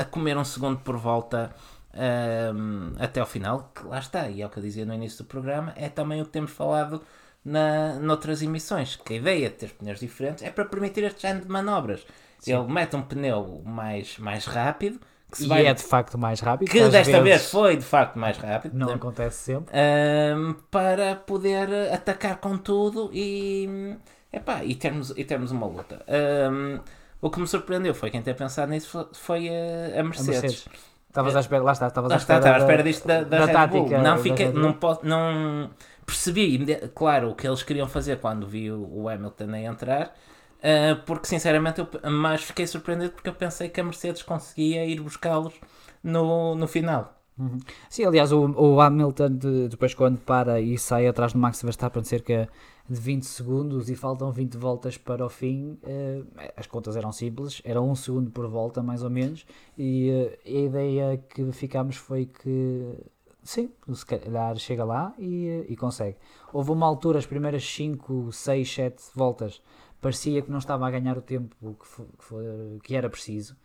a comer um segundo por volta ahm, até ao final, que lá está, e é o que eu dizia no início do programa, é também o que temos falado na, noutras emissões, que a ideia de ter pneus diferentes é para permitir este género de manobras. Ele mete um pneu mais, mais rápido, que se E vai- é de facto mais rápido. que desta vez vezes foi de facto mais rápido. Não acontece sempre. Ahm, para poder atacar com tudo e, epá, e, termos, e termos uma luta. Ahm, o que me surpreendeu foi quem ter pensado nisso foi, a, a A Mercedes. Mercedes. Estavas à espera, lá está, estavas à espera. estava à espera disto da, da, da tática. Não, Bull. não, po- não percebi, claro, o que eles queriam fazer quando vi o, Hamilton a entrar. ah, porque sinceramente eu, mas fiquei surpreendido porque eu pensei que a Mercedes conseguia ir buscá-los no, no final. Uhum. Sim, aliás, o, o Hamilton, de- depois quando para e sai atrás do Max Verstappen cerca de 20 segundos e faltam 20 voltas para o fim, eh, as contas eram simples, era um segundo por volta mais ou menos, e eh, a ideia que ficámos foi que sim, se calhar chega lá e, eh, e consegue. Houve uma altura, as primeiras 5, 6, 7 voltas, parecia que não estava a ganhar o tempo que, que, que era preciso.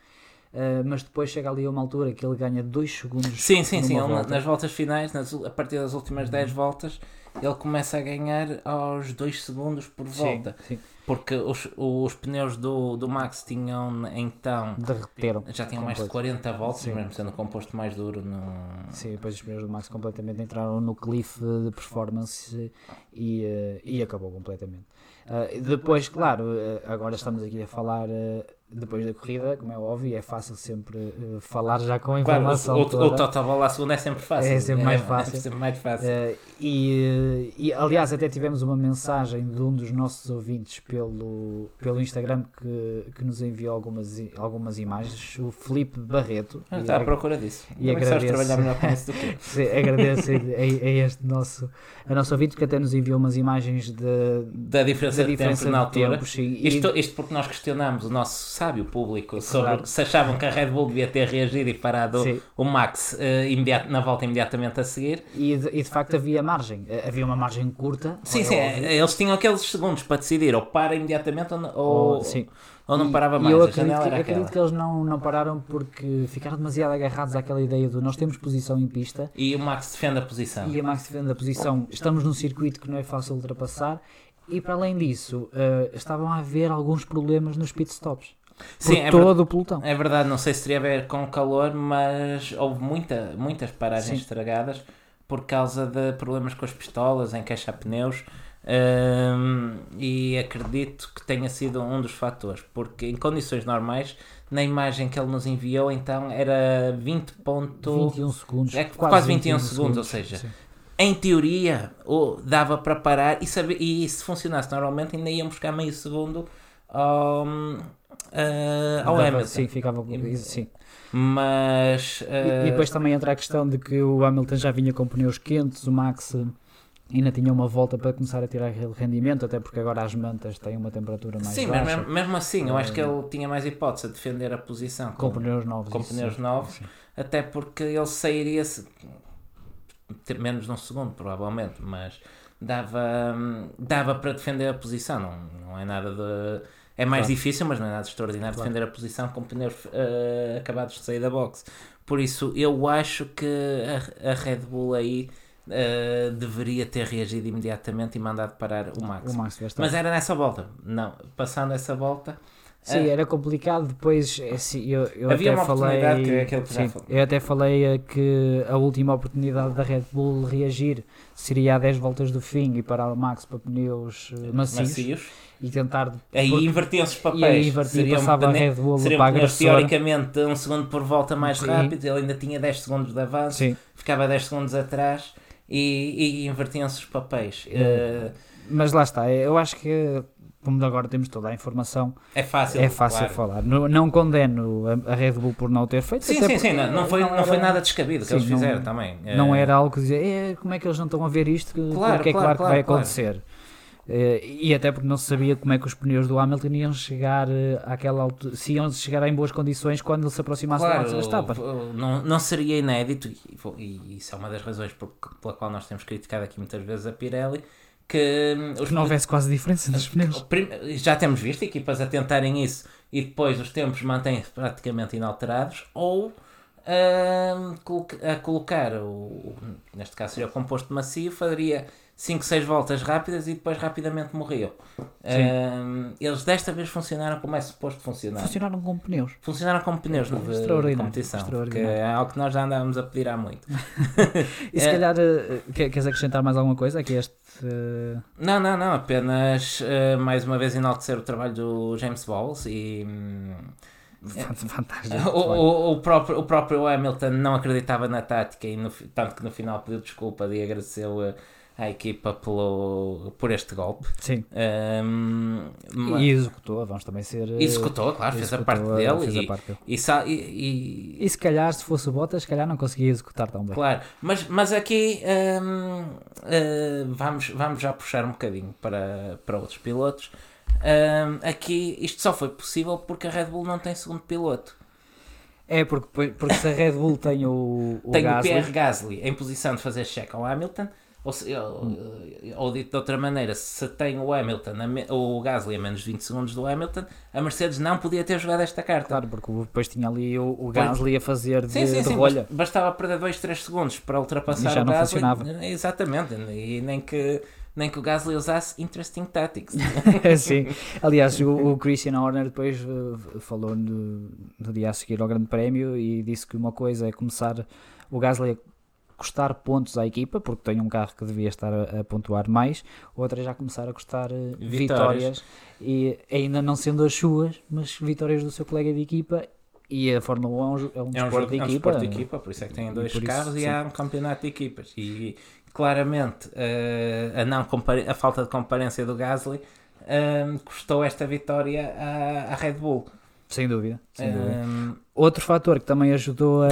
Uh, mas depois chega ali a uma altura que ele ganha 2 segundos Sim, sim, sim. volta. nas voltas finais, nas a partir das últimas 10 voltas, ele começa a ganhar aos 2 segundos por volta. Sim, sim. Porque os, os pneus do, do Max tinham então. derreteram. Já tinham mais de Completo. 40 voltas, Sim. mesmo sendo composto mais duro. No... Sim, depois os pneus do Max completamente entraram no cliff de performance e, eh, e acabou completamente. Uh, depois, claro, eh, agora estamos aqui a falar eh, depois da corrida, como é óbvio, é fácil sempre eh, falar já com a Claro, informação o, o, toda. o total bola à segunda é sempre fácil. É sempre mais fácil. É sempre mais fácil. Eh, e, e, aliás, até tivemos uma mensagem de um dos nossos ouvintes pelo, pelo Instagram que, que nos enviou algumas, algumas imagens, o Felipe Barreto. Ah, Está à procura disso. e Também agradeço. trabalhar melhor com isso do que agradeço a, a este nosso, a nosso ouvinte que até nos enviou umas imagens de, Da diferença, da diferença de tempo na altura. sim, e- Isto, isto porque nós questionámos o nosso sábio público sobre Claro. se achavam que a Red Bull devia ter reagido e parado Sim. o Max imediato- na volta imediatamente a seguir. e, de, e de facto havia margem. Eh, Havia uma margem curta. Sim, é sim, óbvio. eh, eles tinham aqueles segundos para decidir ou para imediatamente ou, não- ou, Ou- não E- parava e mais. eu a acredito, que, acredito que eles não, não pararam porque ficaram demasiado agarrados àquela ideia do nós temos posição em pista E o Max defende a posição. e a Max defende a posição. Estamos num circuito que não é fácil ultrapassar e para além disso eh, estavam a haver alguns problemas nos pitstops. Sim, por é todo o pelotão. É verdade, não sei se teria a ver com o calor, mas houve muita, muitas paragens Sim. estragadas por causa de problemas com as pistolas, encaixar pneus. hum, e acredito que tenha sido um dos fatores, porque em condições normais, na imagem que ele nos enviou, então era 20 ponto... 21 segundos. É quase 21 segundos, ou seja, Sim. Em teoria, o- dava para parar e, saber, e se funcionasse normalmente, ainda iam buscar meio segundo ah, ao Hamilton. Sim, ficava sim. Mas. E, eh, e depois também entra a questão de que o Hamilton já vinha com pneus quentes, o Max ainda tinha uma volta para começar a tirar aquele rendimento, até porque agora as mantas têm uma temperatura mais sim, baixa, mesmo, mesmo assim, eu acho que ele tinha mais hipótese de defender a posição com com, pneus novos. com pneus sim. novos. Sim. até porque ele sairia menos de um segundo, provavelmente, mas dava, hum, dava para defender a posição. Não, não é nada de. É mais Claro. difícil, mas não é nada extraordinário Claro. defender a posição com pneus eh, acabados de sair da box. Por isso, eu acho que a, a Red Bull aí eh, deveria ter reagido imediatamente e mandado parar o Max. O Max. Mas era nessa volta. Não, passando essa volta. Sim, eh, era complicado. Depois, é assim, eu, eu Havia até falei. que é que sim, eu até falei que a última oportunidade da Red Bull reagir seria a 10 voltas do fim e parar o Max para pneus macios, macios. E tentar. Aí porque- invertiam-se os papéis. e aí invertia, Seriam passava a pne- Red Bull seriam para agressora. teoricamente um segundo por volta mais Sim. rápidos. Ele ainda tinha 10 segundos de avanço, Sim. ficava 10 segundos atrás e, e invertiam-se os papéis. Eh, Mas lá está, eu acho que como agora temos toda a informação, é fácil. é fácil claro. falar. Não, não condeno a, Red Bull por não ter feito. Sim, sim, sim. Não, não foi, não foi nada descabido que Sim, eles não- fizeram também. Não Eh, era algo que dizer, "Eh, como é que eles não estão a ver isto? Que, Claro, porque é claro, claro, que vai acontecer. Eh, e até porque não se sabia como é que os pneus do Hamilton iam chegar eh, àquela altura, se iam chegar em boas condições quando ele se aproximasse do Max Verstappen. Claro, não, não seria inédito, e, e isso é uma das razões por- pela qual nós temos criticado aqui muitas vezes a Pirelli, que hum, os Que não houvesse quase diferença nos pneus. Já temos visto equipas a tentarem isso e depois os tempos mantêm-se praticamente inalterados, ou ahm, coloca- a colocar, o, o- neste caso seria o composto macio, faria 5, 6 voltas rápidas e depois rapidamente morriam. Um, eles desta vez funcionaram como é suposto funcionar. Funcionaram como pneus. Funcionaram como pneus de Extraordinário, competição, que é algo que nós já andávamos a pedir há muito. E se É. calhar, eh, quer- queres acrescentar mais alguma coisa aqui a este... eh, Não, não, não, apenas eh, mais uma vez enaltecer o trabalho do James Bowles e hum, fan- Fantástico. o, o, o próprio, o próprio Hamilton não acreditava na tática e no, tanto que no final pediu desculpa e agradeceu à equipa pelo, por este golpe. Sim. Ma- E executou, vamos também ser... eh, executou, claro, fez a executou, parte eh, dele fez a e, parte dele. e, e- e- E se calhar, se fosse o Bottas, se calhar não conseguia executar tão bem. Claro, mas, mas aqui hum, eh, vamos, vamos já puxar um bocadinho para, para outros pilotos. Hum, aqui isto só foi possível porque a Red Bull não tem segundo piloto. É, porque, porque se a Red Bull tem o, o tem Gasly, o Pierre Gasly em posição de fazer check ao Hamilton, ou, se- ou, ou dito de outra maneira, se tem o Hamilton, a o Gasly a menos de 20 segundos do Hamilton, a Mercedes não podia ter jogado esta carta. Claro, porque depois tinha ali o, o Gasly a fazer de, Sim, sim, de sim. rolha. bast- Bastava perder 2, 3 segundos para ultrapassar E já o não Gasly. funcionava. Exatamente. E nem que, nem que o Gasly usasse interesting tactics. Sim. Aliás, o, o Christian Horner depois eh, falou no, no dia a seguir ao Grande Prémio e disse que uma coisa é começar o Gasly a custar pontos à equipa, porque tem um carro que devia estar a, a pontuar mais, outra já começar a custar eh, Vitórias. vitórias. e ainda não sendo as suas, mas vitórias do seu colega de equipa. E a Fórmula 1 é um, é um É um, desporto de é um equipa. de equipa, por isso é que têm E dois isso, carros e sim. há um campeonato de equipas. E claramente eh, a, não a falta de comparência do Gasly eh, custou esta vitória à, à Red Bull. Sem dúvida. Sem dúvida. Eh, Outro fator que também ajudou a,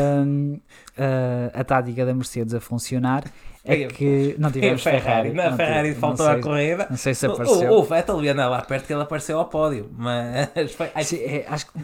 a, a tática da Mercedes a funcionar é que não tivemos Ferrari. Na Não Ferrari tive- faltou a corrida. Não sei se O, apareceu. o, o Vettel ia andar lá perto que ele apareceu ao pódio, mas Sim, é, acho que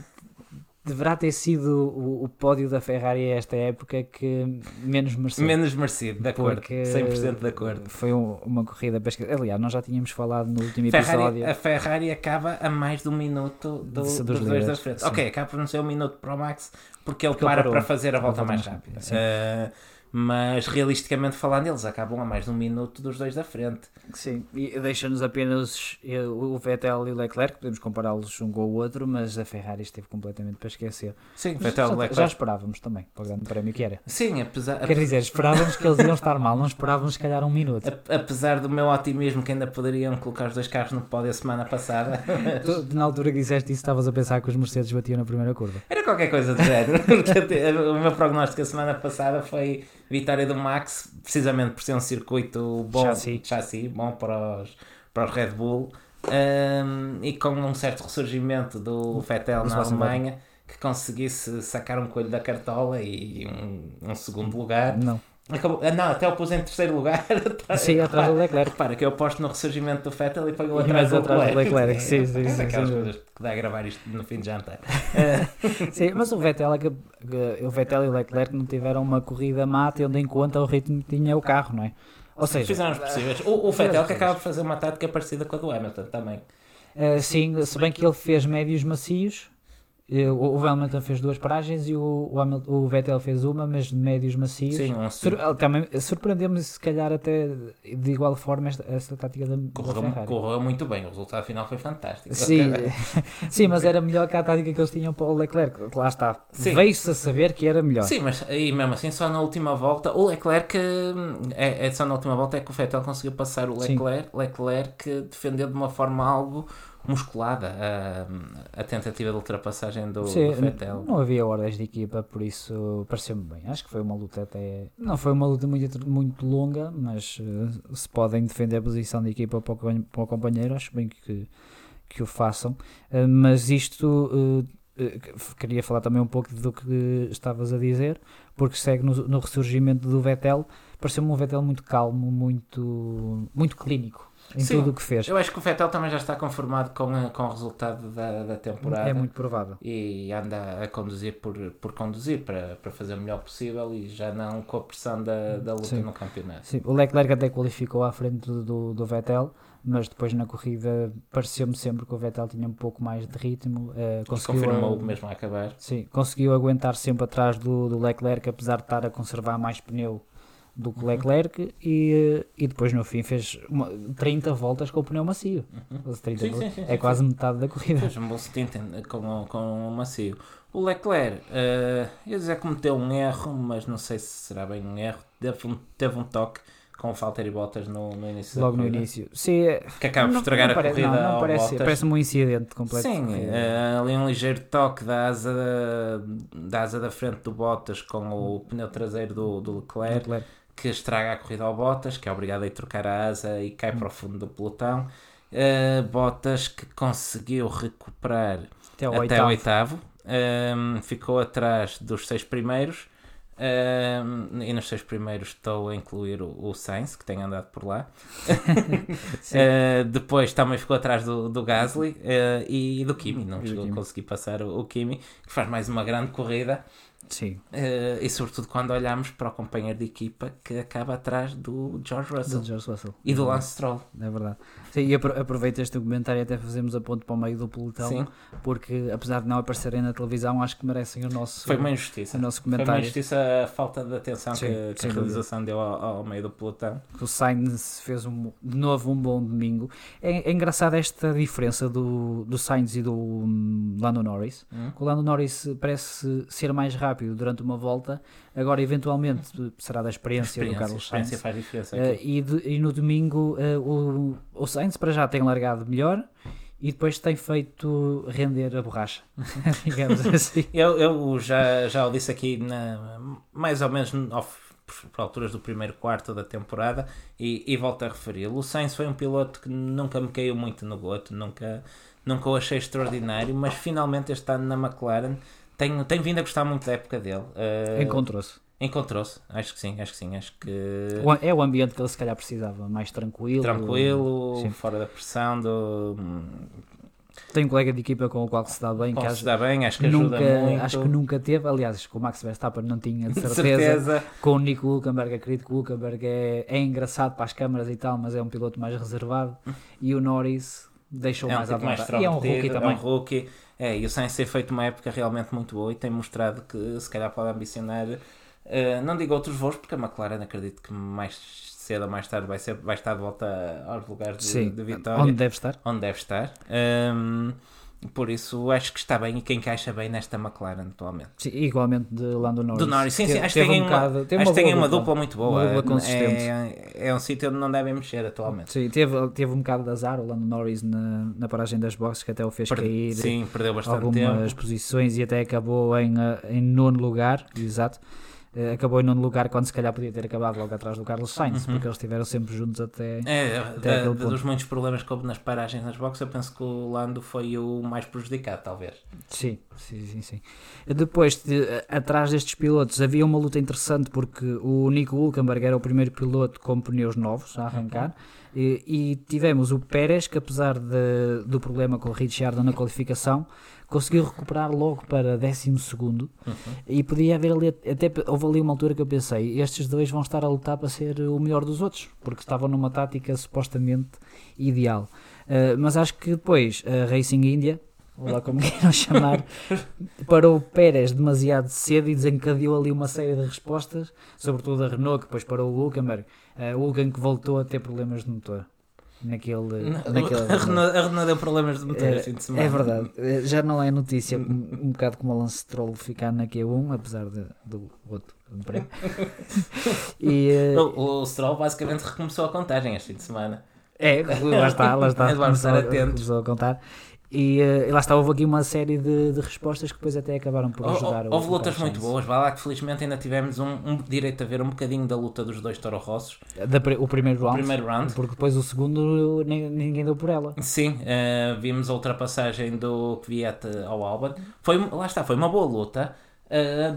deverá ter sido o, o pódio da Ferrari a esta época que menos mereceu. menos merecido, de acordo, Porque 100% de acordo. Foi um- uma corrida pesca. Aliás, nós já tínhamos falado no último Ferrari, episódio. a Ferrari acaba a mais de um minuto do- dos, dos dois da frente. sim. Ok, acaba por não ser um minuto para o Max porque ele Porque ele para parou. para fazer a Ele volta volta mais rápida. Eh, mas realisticamente falando, eles acabam a mais de um minuto dos dois da frente. Sim, e deixa-nos apenas eh, o Vettel e o Leclerc, podemos compará-los um com o outro, mas a Ferrari esteve completamente para esquecer. Sim, Mas Vettel, já, Leclerc. já esperávamos também para o grande prémio que era. Sim, apesar, Quer dizer, esperávamos que eles iam estar mal, não esperávamos se calhar um minuto. a- apesar do meu otimismo que ainda poderiam colocar os dois carros no pódio a semana passada, Tu, na altura que disseste isso, estavas a pensar que os Mercedes batiam na primeira curva. Era qualquer coisa de género. Portanto, o meu prognóstico a semana passada foi vitória do Max, precisamente por ser um circuito bom, Chassi. chassi, bom para os, para os Red Bull, um, e com um certo ressurgimento do Vettel na Alemanha, que conseguisse sacar um coelho da cartola e um, um segundo lugar. Não. Acabou, ah, não, até o pus em terceiro lugar. Sim, atrás do Leclerc. Repara que eu aposto no ressurgimento do Vettel e E atrás do atrás do Leclerc. Leclerc, sim, sim, É sim, daquelas sem coisas que dá a gravar isto no fim de jantar. Sim, mas o Vettel, é o Vettel e o Leclerc não tiveram uma corrida má, tendo em conta o ritmo que tinha o carro, não é? Ou seja, Fizeram os possíveis. O, o Vettel que acaba de fazer uma tática parecida com a do Hamilton também. eh, sim, se bem que ele fez médios macios, o, o Hamilton fez duas paragens e o, o, Hamilton- o Vettel fez uma, mas de médios macios. Sim, um Sur- também surpreendemos se calhar até de igual forma esta, esta tática da, da correu, Ferrari. correu muito bem. O resultado final foi fantástico. Sim, sim, mas era melhor que a tática que eles tinham para o Leclerc. Lá está. Sim. Veio-se a saber que era melhor. Sim, mas aí mesmo assim, só na última volta, o Leclerc, hum, é, é só na última volta é que o Vettel conseguiu passar o Sim. Leclerc. Leclerc defendeu de uma forma algo musculada a, a tentativa de ultrapassagem do, Sim, do Vettel. não havia ordens de equipa, por isso pareceu-me bem. Acho que foi uma luta até. Não foi uma luta muito, muito longa, mas eh, se podem defender a posição de equipa para o, companhe- para o companheiro, acho bem que, que o façam. Eh, mas isto. eh, queria falar também um pouco do que estavas a dizer, porque segue no, no ressurgimento do Vettel. Pareceu-me um Vettel muito calmo, muito, muito clínico em Sim. tudo o que fez. Eu acho que o Vettel também já está conformado com, com o resultado da, da temporada. É muito provável. e anda a conduzir por, por conduzir para, para fazer o melhor possível e já não com a pressão da, da luta Sim. no campeonato. Sim, o Leclerc até qualificou à frente do, do, do Vettel, mas depois na corrida pareceu-me sempre que o Vettel tinha um pouco mais de ritmo. eh, conseguiu, Confirmou a- mesmo a acabar. sim, conseguiu aguentar sempre atrás do, do Leclerc, apesar de estar a conservar mais pneu do que Leclerc e, e depois no fim fez uma, 30 voltas com o pneu macio. Uhum. 30 Sim, sim, sim, é quase metade da corrida. Fez um bom stint com, com o macio. O Leclerc, uh, ia dizer que cometeu um erro, mas não sei se será bem um erro. Teve um, teve um toque com o Valtteri Bottas no, no início Logo no início. Sim, é- Que acaba por estragar não a corrida Não, não parece, parece-me um incidente completo. Sim, eh, ali um ligeiro toque da asa da, da asa da frente do Bottas com o pneu traseiro do, do Leclerc Leclerc. Que estraga a corrida ao Bottas, que é obrigado a ir trocar a asa e cai para o fundo do pelotão. Eh, Bottas que conseguiu recuperar Até o até oitavo. oitavo, ehm, ficou atrás dos seis primeiros. ehm, e nos seis primeiros estou a incluir o, o Sainz, que tem andado por lá. Eh, depois também ficou atrás do, do Gasly eh, e do Kimi. Não E chegou a conseguir passar o, o Kimi, que faz mais uma grande corrida. Sim, eh, e sobretudo quando olhamos para o companheiro de equipa que acaba atrás do George Russell do George Russell. e do É. Lance Stroll. É verdade. Sim, e apro- aproveito este comentário até fazemos a ponto para o meio do pelotão, Sim, porque apesar de não aparecerem na televisão, acho que merecem o nosso, foi uma injustiça. o nosso Foi uma comentário. injustiça a falta de atenção Sim, que, que a realização deu ao, ao meio do pelotão. que o Sainz fez um, de novo um bom domingo. É, é engraçada esta diferença do, do Sainz e do hum, Lando Norris. Hum? O Lando Norris parece ser mais rápido durante uma volta, agora eventualmente será da experiência, do Carlos experiência Sainz. faz diferença aqui. e, de- e no domingo eh, o, o Sainz para já tem largado melhor e depois tem feito render a borracha, digamos assim. Eu, eu já, já o disse aqui na, mais ou menos por, por alturas do primeiro quarto da temporada e, e volto a referi-lo. O Sainz foi um piloto que nunca me caiu muito no goto, nunca, nunca o achei extraordinário, mas finalmente este ano na McLaren tenho, tenho vindo a gostar muito da época dele. Eh, Encontrou-se. Encontrou-se, acho que sim, acho que sim, acho que É o ambiente que ele se calhar precisava, mais tranquilo. tranquilo, Sim. fora da pressão, do, Tem um colega de equipa com o qual se dá bem, com que se acho, dá bem, acho que ajuda nunca, muito. acho que nunca teve. Aliás, com o Max Verstappen não tinha de De certeza. certeza. Com o Nico Hulkenberg, acredito que o Hulkenberg é, é engraçado para as câmaras e tal, mas é um piloto mais reservado. E o Norris deixou é um mais à tipo mais vontade. E é um rookie também. É um rookie. É, e o Sainz tem feito uma época realmente muito boa e tem mostrado que se calhar pode ambicionar, eh, não digo outros voos, porque a McLaren acredito que mais cedo ou mais tarde vai, ser, vai estar de volta aos lugares de, Sim, de vitória, onde deve estar. onde deve estar. Ehm, por isso acho que está bem e que encaixa bem nesta McLaren atualmente. Sim, igualmente de Lando Norris. Do Norris, sim, sim, acho que tem um uma, acho que tem uma dupla muito boa. Uma dupla consistente. É, é um sítio onde não devem mexer atualmente. Sim, teve, teve um bocado de azar o Lando Norris na, na paragem das boxes que até o fez Per- cair Sim, perdeu bastante algumas tempo. posições e até acabou em, eh, em nono lugar, exato. Eh, acabou em nono lugar quando se calhar podia ter acabado logo atrás do Carlos Sainz, Uhum. porque eles estiveram sempre juntos até. É, Até da- ponto. dos muitos problemas que houve nas paragens nas boxes, eu penso que o Lando foi o mais prejudicado, talvez. Sim, sim, sim. sim. Depois, de- atrás destes pilotos, havia uma luta interessante porque o Nico Hulkenberg era o primeiro piloto com pneus novos a arrancar. E, e tivemos o Pérez, que apesar de- do problema com o Ricciardo na qualificação, conseguiu recuperar logo para 12 segundo e podia haver ali, até houve ali uma altura que eu pensei, estes dois vão estar a lutar para ser o melhor dos outros, porque estavam numa tática supostamente ideal. Uh, mas acho que depois a Racing India, ou lá como queiram chamar, parou o Pérez demasiado cedo e desencadeou ali uma série de respostas, sobretudo a Renault, que depois parou o Hulkenberg, uh, o Hulken que voltou a ter problemas de motor. Naquele, naquele A Renault deu problemas de motor este fim de semana. é verdade, Eh, já não é notícia um, um bocado como o Lance Stroll ficar na Q1, apesar de, do outro emprego. e, eh, O, o Stroll basicamente recomeçou a contagem este fim de semana. é, lá está, lá está, É começou, estar atentos. começou a contar. E, eh, e lá está, houve aqui uma série de, de respostas que depois até acabaram por ajudar. o- Houve o lutas muito boas, vá lá que felizmente ainda tivemos um, um direito a ver um bocadinho da luta dos dois Toro Rossos. Da o primeiro O round, primeiro round. porque depois o segundo ni- ninguém deu por ela. Sim, eh, vimos a ultrapassagem do Kvyat ao Albon. Foi, lá está, foi uma boa luta,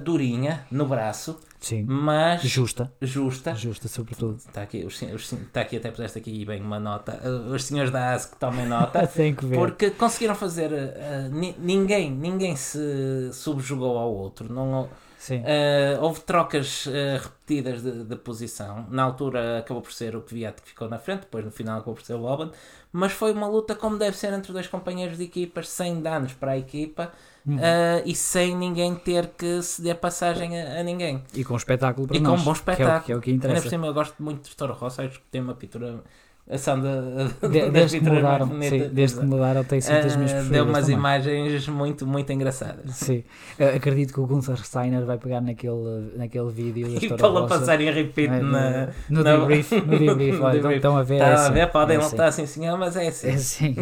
durinha no braço, Sim, mas justa, justa. justa sobretudo. Está aqui, os, os está aqui até puseste aqui bem uma nota. Os senhores da AS que tomem nota. Tem que ver. Porque conseguiram fazer. uh, ni- ninguém, ninguém se subjugou ao outro. Não. Uh, houve trocas uh, repetidas de, de, posição. Na altura acabou por ser o Kvyat que ficou na frente, depois no final acabou por ser o Oban. Mas foi uma luta como deve ser entre dois companheiros de equipas, sem danos para a equipa uhum. uh, e sem ninguém ter que ceder passagem a, a ninguém. E com um espetáculo para e nós. com um bom espetáculo. Que é o que, é o que interessa. Ainda por cima, eu gosto muito de Toro Rosso, acho que tem uma pintura ação de, de, desde, que mudaram, sim, desde que mudaram tem sido as minhas Deu umas também. imagens muito, muito engraçadas. Sim, acredito que o Gunther Steiner vai pegar naquele, naquele vídeo e para passar em repeat é, na, no, na, debrief, no debrief, olha, debrief. estão a ver. Está é a ver, assim, podem é não estar assim senhor, mas é assim. É assim.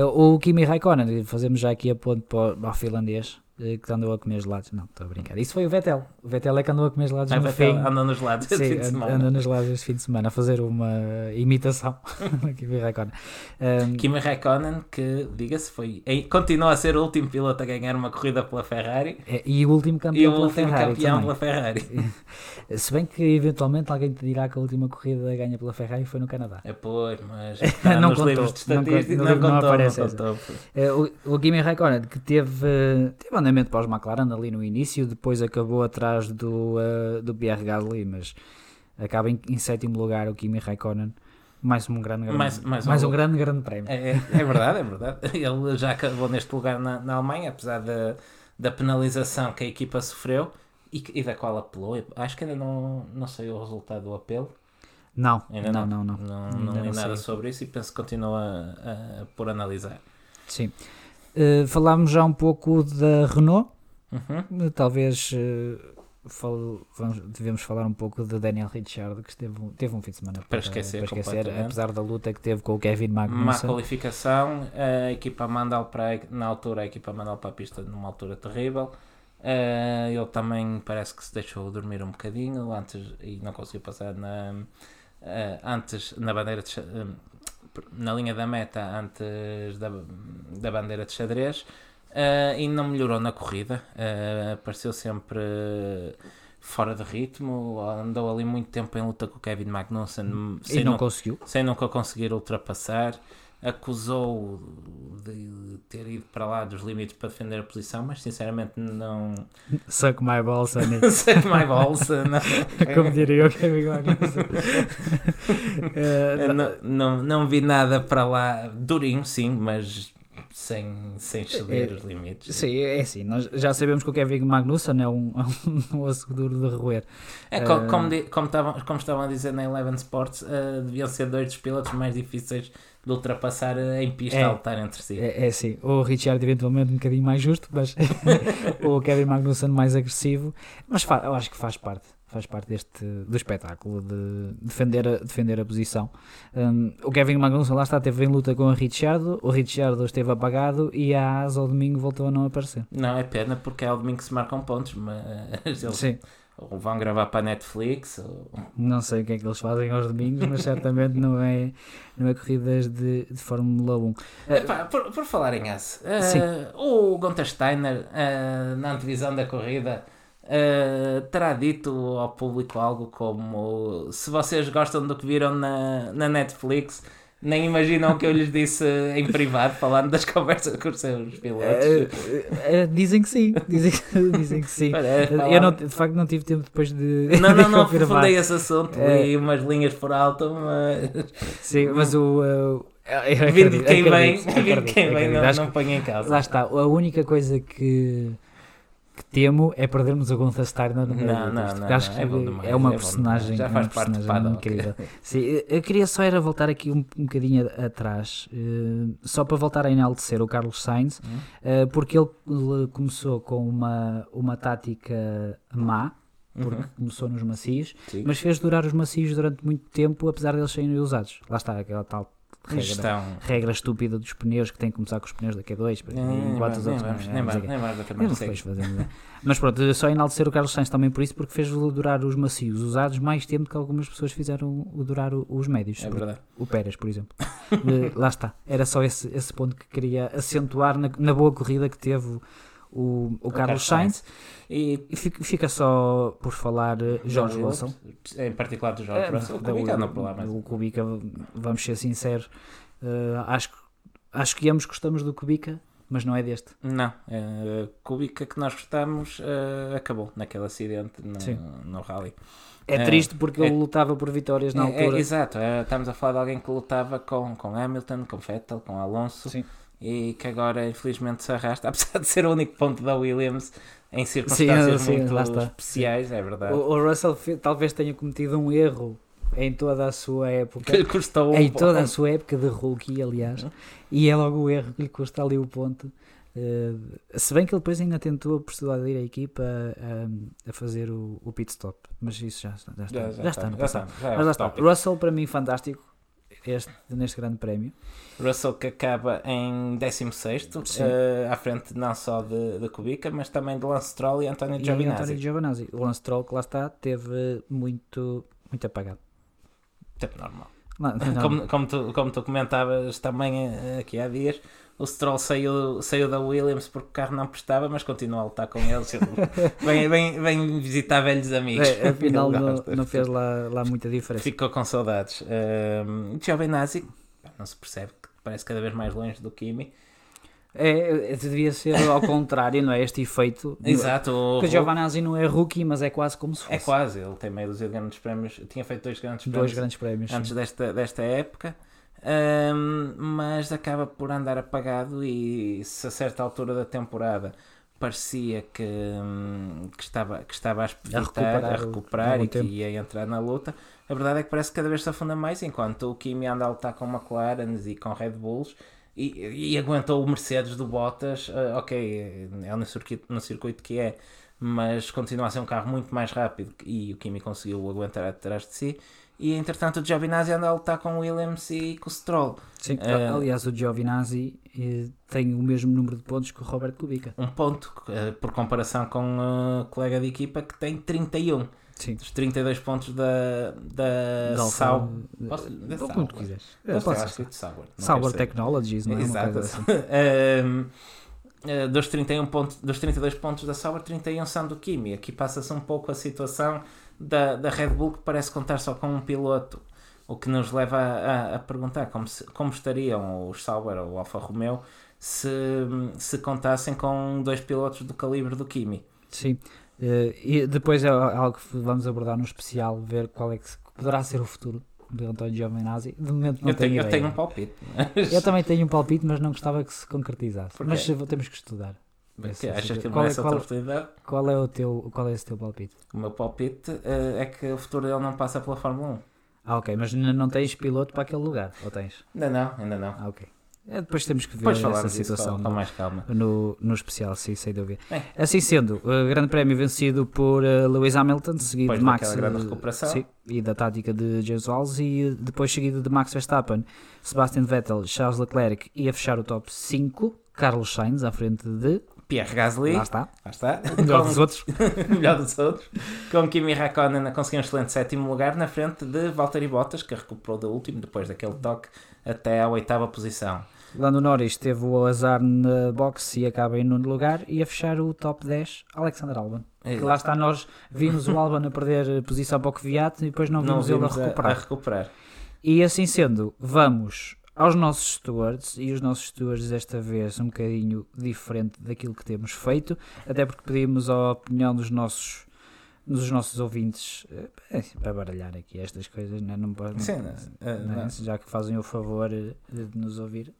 o Kimi Raikkonen, fazemos já aqui a ponto para, para o finlandês eh, que andou a comer gelados. Não, estou a brincar. Isso foi o Vettel. O Vettel é que andou a comer gelados ah, no fim. Andou nos gelados Sim, este fim de semana. Andou nos gelados este fim de semana a fazer uma imitação Kimi Raikkonen. Um, Kimi Raikkonen, que, diga-se, foi continua a ser o último piloto a ganhar uma corrida pela Ferrari. É, e o último campeão o pela último Ferrari. campeão pela Ferrari. Se bem que eventualmente alguém te dirá que a última corrida ganha pela Ferrari foi no Canadá. É, pois, mas não nos contou, livros de estatística não, não, não, aparece não contou. É, o, o Kimi Raikkonen, que teve, teve andamento para os McLaren ali no início, depois acabou atrás do, uh, do Pierre Gasly, mas acaba em, em, sétimo lugar o Kimi Raikkonen. Mais um grande, grande, mais, mais, mais um, um, grande, grande prémio. É, é, é, verdade, é verdade. Ele já acabou neste lugar na, na Alemanha, apesar da, da penalização que a equipa sofreu e, e da qual apelou. Acho que ainda não, não sei o resultado do apelo. Não, ainda não, não. Não, não, não, não li nada sobre isso e penso que continua a, a, por analisar. Sim. Uh, falámos já um pouco da Renault. Uhum. Talvez uh, falo, vamos, devemos falar um pouco de Daniel Ricciardo, que esteve, teve um fim de semana para, para esquecer, para esquecer apesar da luta que teve com o Kevin Magnussen. Má qualificação, a equipa manda para, na altura, a equipa manda para a pista numa altura terrível. Uh, ele também parece que se deixou dormir um bocadinho antes e não conseguiu passar na, uh, antes na bandeira de, uh, na linha da meta antes da, da bandeira de xadrez uh, e não melhorou na corrida. Uh, pareceu sempre fora de ritmo, andou ali muito tempo em luta com o Kevin Magnussen e não, não conseguiu. Sem nunca conseguir ultrapassar. Acusou de ter ido para lá dos limites para defender a posição, mas sinceramente não. Suck my balls, Suck my balls, não. Como diria o Kevin Magnussen. uh, não, não, não vi nada para lá, durinho sim, mas sem, sem exceder é, os limites. Sim, é assim, nós já sabemos que o Kevin Magnussen é um, é um osso duro de roer. É, uh, como, como, como, estavam, como estavam a dizer na Eleven Sports, uh, deviam ser dois dos pilotos mais difíceis de ultrapassar uh, em pista é, a lutar entre si. É, é sim, o Richard eventualmente um bocadinho mais justo, mas o Kevin Magnussen mais agressivo, mas eu acho que faz parte faz parte deste do espetáculo de defender a, defender a posição. Um, o Kevin Magnussen lá está, teve em luta com o Richardo, o Richardo esteve apagado e a Asa ao domingo voltou a não aparecer. Não, é pena porque é ao domingo que se marcam pontos, mas eles Sim. ou vão gravar para a Netflix. Ou... Não sei o que é que eles fazem aos domingos, mas certamente não é, não é corridas de, de Fórmula 1. Epá, por, por falar em Asa, uh, o Gunter Steiner uh, na antevisão da corrida Uh, terá dito ao público algo como se vocês gostam do que viram na, na Netflix nem imaginam que eu lhes disse em privado falando das conversas com os seus pilotos. Uh, uh, dizem que sim dizem, dizem que sim. Eu não, de facto não tive tempo depois de não, não, não aprofundei esse assunto li umas linhas por alto mas sim, mas o vindo de quem vem, vindo quem vem não, não põe em causa. lá está, a única coisa que que temo é perdermos o Gunther Steiner no meio não, não, não, acho que é, demais, é uma é personagem, já faz uma parte personagem incrível. Sim, eu queria só era voltar aqui um, um bocadinho atrás, uh, só para voltar a enaltecer o Carlos Sainz, uh, porque ele, ele, começou com uma, uma tática má, porque uhum. começou nos macios, Sim. mas fez durar os macios durante muito tempo, apesar deles serem usados. Lá está aquela tal regra, regra estúpida dos pneus que tem que começar com os pneus da Q2 nem, enquanto os outros nem, nem, nem, nem mas pronto, só enaltecer o Carlos Sainz também por isso porque fez durar os macios usados mais tempo que algumas pessoas fizeram durar os médios. É verdade. o Pérez por exemplo. Lá está, era só esse, esse ponto que queria acentuar na, na boa corrida que teve o, o, o Carlos Sainz. E, e fica, só por falar Jorge Russell. Em particular do Jorge é, Russell. O Kubica não problema. O Kubica, vamos ser sinceros, uh, acho, acho que ambos gostamos do Kubica, mas não é deste. Não, a Kubica que nós gostamos uh, acabou naquele acidente no, Sim. no rally. É, É, triste porque é- ele lutava por vitórias na É, é, altura. exato, é, estamos a falar de alguém que lutava com, com Hamilton, com Vettel, com Alonso Sim. E que agora infelizmente se arrasta, apesar de ser o único ponto da Williams em Sim, circunstâncias sim, muito lá está. especiais, é verdade. O, o Russell talvez tenha cometido um erro em toda a sua época. Que lhe custou um Em toda a ponto. sua época de rookie, aliás, e é logo o erro que lhe custa ali o ponto. Eh, se bem que ele depois ainda tentou persuadir a equipa a, a fazer o, o pit stop, mas isso já, está- já está, já, está, no já passado. está, já é Mas lá está. Russell, para mim, fantástico este, neste grande prémio. Russell que acaba em 16 Sim. eh, à frente não só de, de Kubica, mas também de Lance Stroll e António E Giovinazzi. António Giovinazzi. O Lance Stroll, que lá está, teve muito, muito apagado. Tipo normal. Não, não, Como, como, tu, como tu comentavas também eh, aqui há dias, o Stroll saiu, saiu da Williams porque o carro não prestava, mas continua a lutar com eles. vem, vem, vem visitar velhos amigos. É, afinal, não, não fez lá, lá muita diferença. Ficou com saudades. Um, Giovinazzi, não se percebe parece cada vez mais longe do Kimi. É, é, devia ser ao contrário, não é? Este efeito. Exato. Porque o Giovanazzi não é rookie, mas é quase como se fosse. É quase, ele tem meio dúzia de grandes prémios. Tinha feito dois grandes Dois prémios grandes prémios. sim. antes desta, desta época. Um, mas acaba por andar apagado e se a certa altura da temporada parecia que, hum, que, estava, que estava a espetar, recuperar a recuperar e que ia entrar na luta, a verdade é que parece que cada vez se afunda mais, enquanto o Kimi anda a lutar com McLarens e com Red Bulls e, e aguentou o Mercedes do Bottas, ah, ok, é no circuito, no circuito que é, mas continua a ser um carro muito mais rápido e o Kimi conseguiu aguentar atrás de si. E entretanto o Giovinazzi anda a lutar com o Williams e com o Stroll. Sim, Eh, aliás, o Giovinazzi eh, tem o mesmo número de pontos que o Roberto Kubica. Um ponto, por comparação com o colega de equipa que tem 31 Sim. dos 32 pontos da, da Sau. Posso- eh, Sauber. como tu quiseres. Eu ser. que de Sauber. Technologies, não é? Exato. assim. Ehm, eh, dos, 31 pontos, dos 32 pontos da Sauber, 31 são do Kimi. Aqui passa-se um pouco a situação da, da Red Bull, que parece contar só com um piloto. O que nos leva a, a- a perguntar como, se- como estariam os Sauber ou o Alfa Romeo se, se contassem com dois pilotos do calibre do Kimi. Sim. Eh, e depois é algo que vamos abordar no especial, ver qual é que poderá ser o futuro de António Giovinazzi. De momento não Eu tenho, eu ideia. tenho um palpite. mas- Eu também tenho um palpite, mas não gostava que se concretizasse. Mas temos que estudar. Que achas que Qual é- qual- outra oportunidade? Qual é o teu, qual é esse teu palpite? O meu palpite eh, é que o futuro dele não passa pela Fórmula 1. Ah, ok, mas ainda não tens piloto para aquele lugar, ou tens? Ainda não, ainda não. Ah, ok. É, depois temos que ver essa situação com, com mais calma. no, no especial, sim, sem dúvida. Bem. Assim sendo, o Grande Prémio vencido por eh, Lewis Hamilton, seguido Depois de Max recuperação. sim, e da tática de James Wallace, e depois seguido de Max Verstappen, Sebastian Vettel, Charles Leclerc e a fechar o top 5, Carlos Sainz à frente de. Pierre Gasly, Lá lá está, está, melhor Com- dos outros. melhor dos outros, com Kimi Raikkonen a conseguir um excelente sétimo lugar na frente de Valtteri Bottas, que recuperou do último, depois daquele toque, até à oitava posição. Lando Norris teve o azar na box e acaba em nono lugar, e a fechar o top 10, Alexander Albon. Que lá está, nós vimos o Albon a perder posição para o Kvyat e depois não não vimos ele a vimos a, recuperar. a recuperar. E assim sendo, vamos aos nossos stewards, e os nossos stewards desta vez um bocadinho diferente daquilo que temos feito, até porque pedimos a opinião dos nossos dos nossos ouvintes eh, é, para baralhar aqui estas coisas, né? não pode, Sim, eh, não é? não. já que fazem o favor eh, de nos ouvir,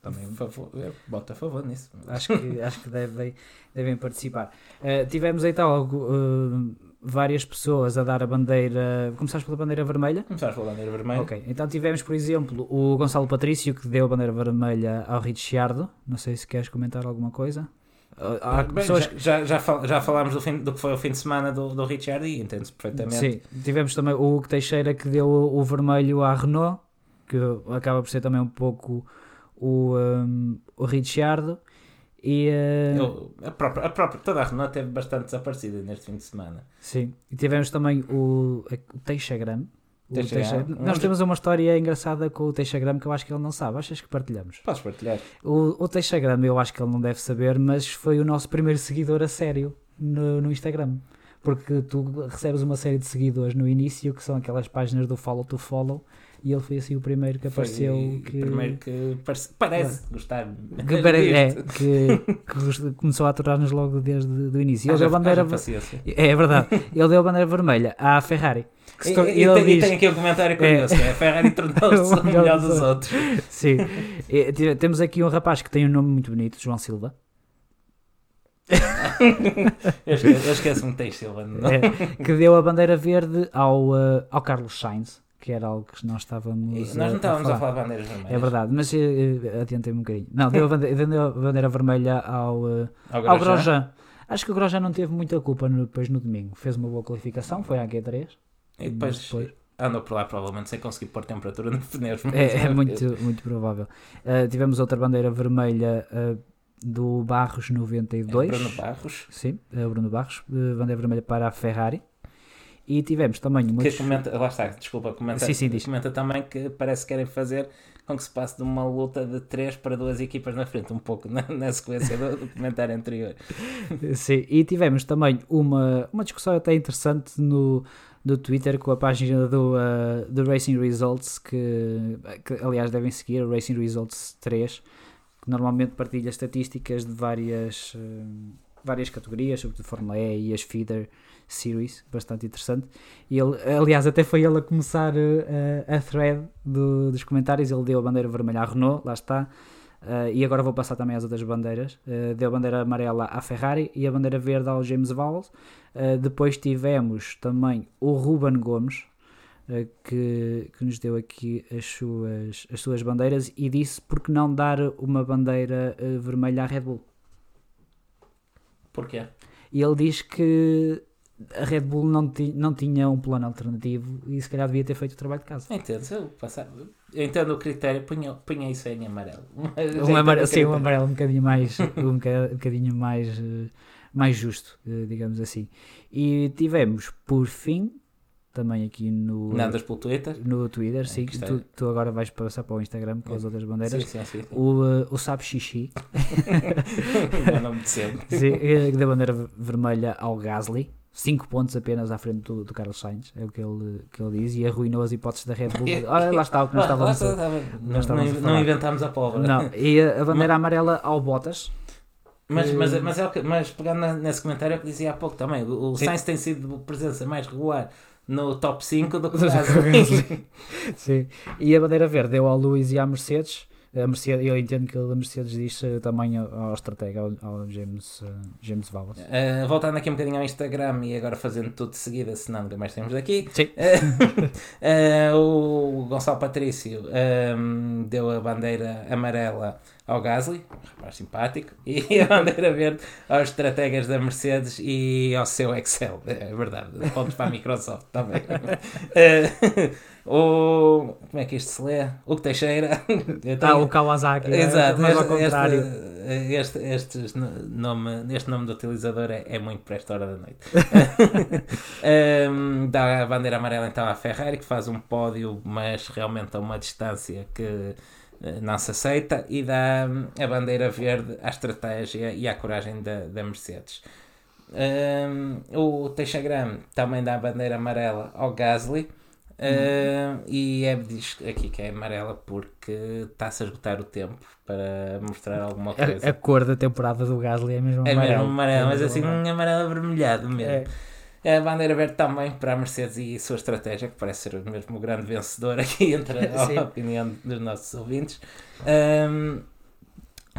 também favor, eu boto a favor nisso. acho que, acho que devem, devem participar. Eh, tivemos então algo, eh, várias pessoas a dar a bandeira. Começaste pela bandeira vermelha? Começaste pela bandeira vermelha. Ok, então tivemos, por exemplo, o Gonçalo Patrício que deu a bandeira vermelha ao Ricciardo. Não sei se queres comentar alguma coisa. Ah, Há Bem, pessoas já, já, já, fal- já falámos do, fim, do que foi o fim de semana do, do Richard e entende-se perfeitamente. Sim, tivemos também o Hugo Teixeira que deu o, vermelho à Renault, que acaba por ser também um pouco o, um, o. E, eh, Eu- a, própria, a própria, toda a Renault teve bastante desaparecida neste fim de semana. sim, e tivemos também o, o. Teixeira- Nós temos uma história engraçada com o Teixagram que eu acho que ele não sabe. Achas que partilhamos? Podes partilhar. O, o Teixagram eu acho que ele não deve saber, mas foi o nosso primeiro seguidor a sério no, no Instagram. Porque tu recebes uma série de seguidores no início, que são aquelas páginas do follow to follow, e ele foi assim o primeiro que Foi apareceu o que, primeiro que parece, parece gostar que, é, que, que começou a aturar-nos logo desde o início. Ele Haja- deu a bandeira. É, é verdade, ele deu a bandeira vermelha à Ferrari. Que se E, e, ele tem, e diz- tem aqui um comentário curioso, que é a Ferrari tornou-se o melhor dos outros. Sim. E, temos aqui um rapaz que tem um nome muito bonito, João Silva. Eu esqueço- eu esqueço-me que tem Silva. É, que deu a bandeira verde ao, eh, ao Carlos Sainz, que era algo que nós estávamos. E Nós não estávamos a falar de bandeiras É vermelhas. verdade, mas eh, eh, adiantei-me um bocadinho. Não, deu a bandeira, deu a bandeira vermelha ao, eh, Ao ao Grosjean. Acho que o Grosjean não teve muita culpa no- depois no domingo. Fez uma boa qualificação, foi à Q3. E depois, depois- andou por lá provavelmente sem conseguir pôr temperatura nos pneus. É, é muito, muito provável. Eh, tivemos outra bandeira vermelha eh, do Barros É 92. Bruno Barros, Sim, é Bruno Barros, bandeira vermelha para a Ferrari. E tivemos também uma. que comenta, lá está, desculpa, comenta, Sim, sim, comenta também que parece que querem fazer com que se passe de uma luta de três para duas equipas na frente, um pouco na, na sequência do, do comentário anterior. Sim, e tivemos também uma, uma discussão até interessante no, no Twitter com a página do, eh, do Racing Results, que, que aliás devem seguir, o Racing Results 3, que normalmente partilha estatísticas de várias, eh, várias categorias, sobretudo Fórmula E e as Feeder Series, bastante interessante. E ele, aliás, até foi ele a começar eh, a thread do- dos comentários, ele deu a bandeira vermelha à Renault, lá está. Uh, e agora vou passar também às outras bandeiras. Uh, deu a bandeira amarela à Ferrari e a bandeira verde ao James Vowles. Uh, depois tivemos também o Ruben Gomes, que, que nos deu aqui as suas, as suas bandeiras e disse por que não dar uma bandeira vermelha à Red Bull. Porquê? E ele diz que a Red Bull não, ti, não tinha um plano alternativo e se calhar devia ter feito o trabalho de casa. Entendo, eu, passar, eu entendo o critério, punha, punha isso em amarelo. Um amarelo, sim, um amarelo um bocadinho mais, um boca- bocadinho mais, eh, mais justo, eh, digamos assim. E tivemos, por fim, também aqui no, Não andas pelo Twitter? no Twitter, sim, que está- tu, tu agora vais passar para o Instagram com as outras bandeiras. Sim, sim, sim. O, eh, o Sabe Xixi, Não, não me sempre. sim, eh, que deu a bandeira vermelha ao Gasly, 5 pontos apenas à frente do, do Carlos Sainz, é o que ele, que ele diz, e arruinou as hipóteses da Red Bull. Olha, lá está o que nós estávamos a Não, estávamos não, falar. não inventámos a pólvora. Não, e a a bandeira amarela ao Bottas, Mas, mas, Eh, mas, é o que, mas pegando nesse comentário é o que dizia há pouco também, o, o. Sainz tem sido presença mais regular no top 5 do que o. Sim. E a bandeira verde deu ao Lewis e à Mercedes. A Mercedes eu entendo que a Mercedes diz eh, também ao, estratega, ao, ao James, eh, James Valles. Uh, voltando aqui um bocadinho ao Instagram e agora fazendo tudo de seguida, senão nunca mais temos daqui. Sim. Uh, o Gonçalo Patrício um, deu a bandeira amarela ao Gasly, rapaz simpático, e a bandeira verde aos estrategas da Mercedes e ao seu Excel. É verdade, pontos para a Microsoft também. Uh, o, como é que isto se lê? O Teixeira. Eu Ah, tenho- o Kawasaki, é, Exato, mas ao este, contrário. este, este, estes no- nome, este nome do utilizador é, é muito para esta hora da noite. Um, dá a bandeira amarela então à Ferrari, que faz um pódio, mas realmente a uma distância que eh, não se aceita, e dá hum, a bandeira verde à estratégia e à coragem da, da Mercedes. Um, o Teixagram também dá a bandeira amarela ao Gasly. Um, e é, diz aqui que é amarela porque está-se a esgotar o tempo para mostrar alguma coisa. A, a cor da temporada do Gasly é mesmo É amarelo. mesmo amarelo, mas É assim mesmo um amarelo avermelhado mesmo. É. É a bandeira verde também para a Mercedes e a sua estratégia, que parece ser mesmo o grande vencedor aqui entre Sim. a opinião dos nossos ouvintes. Um,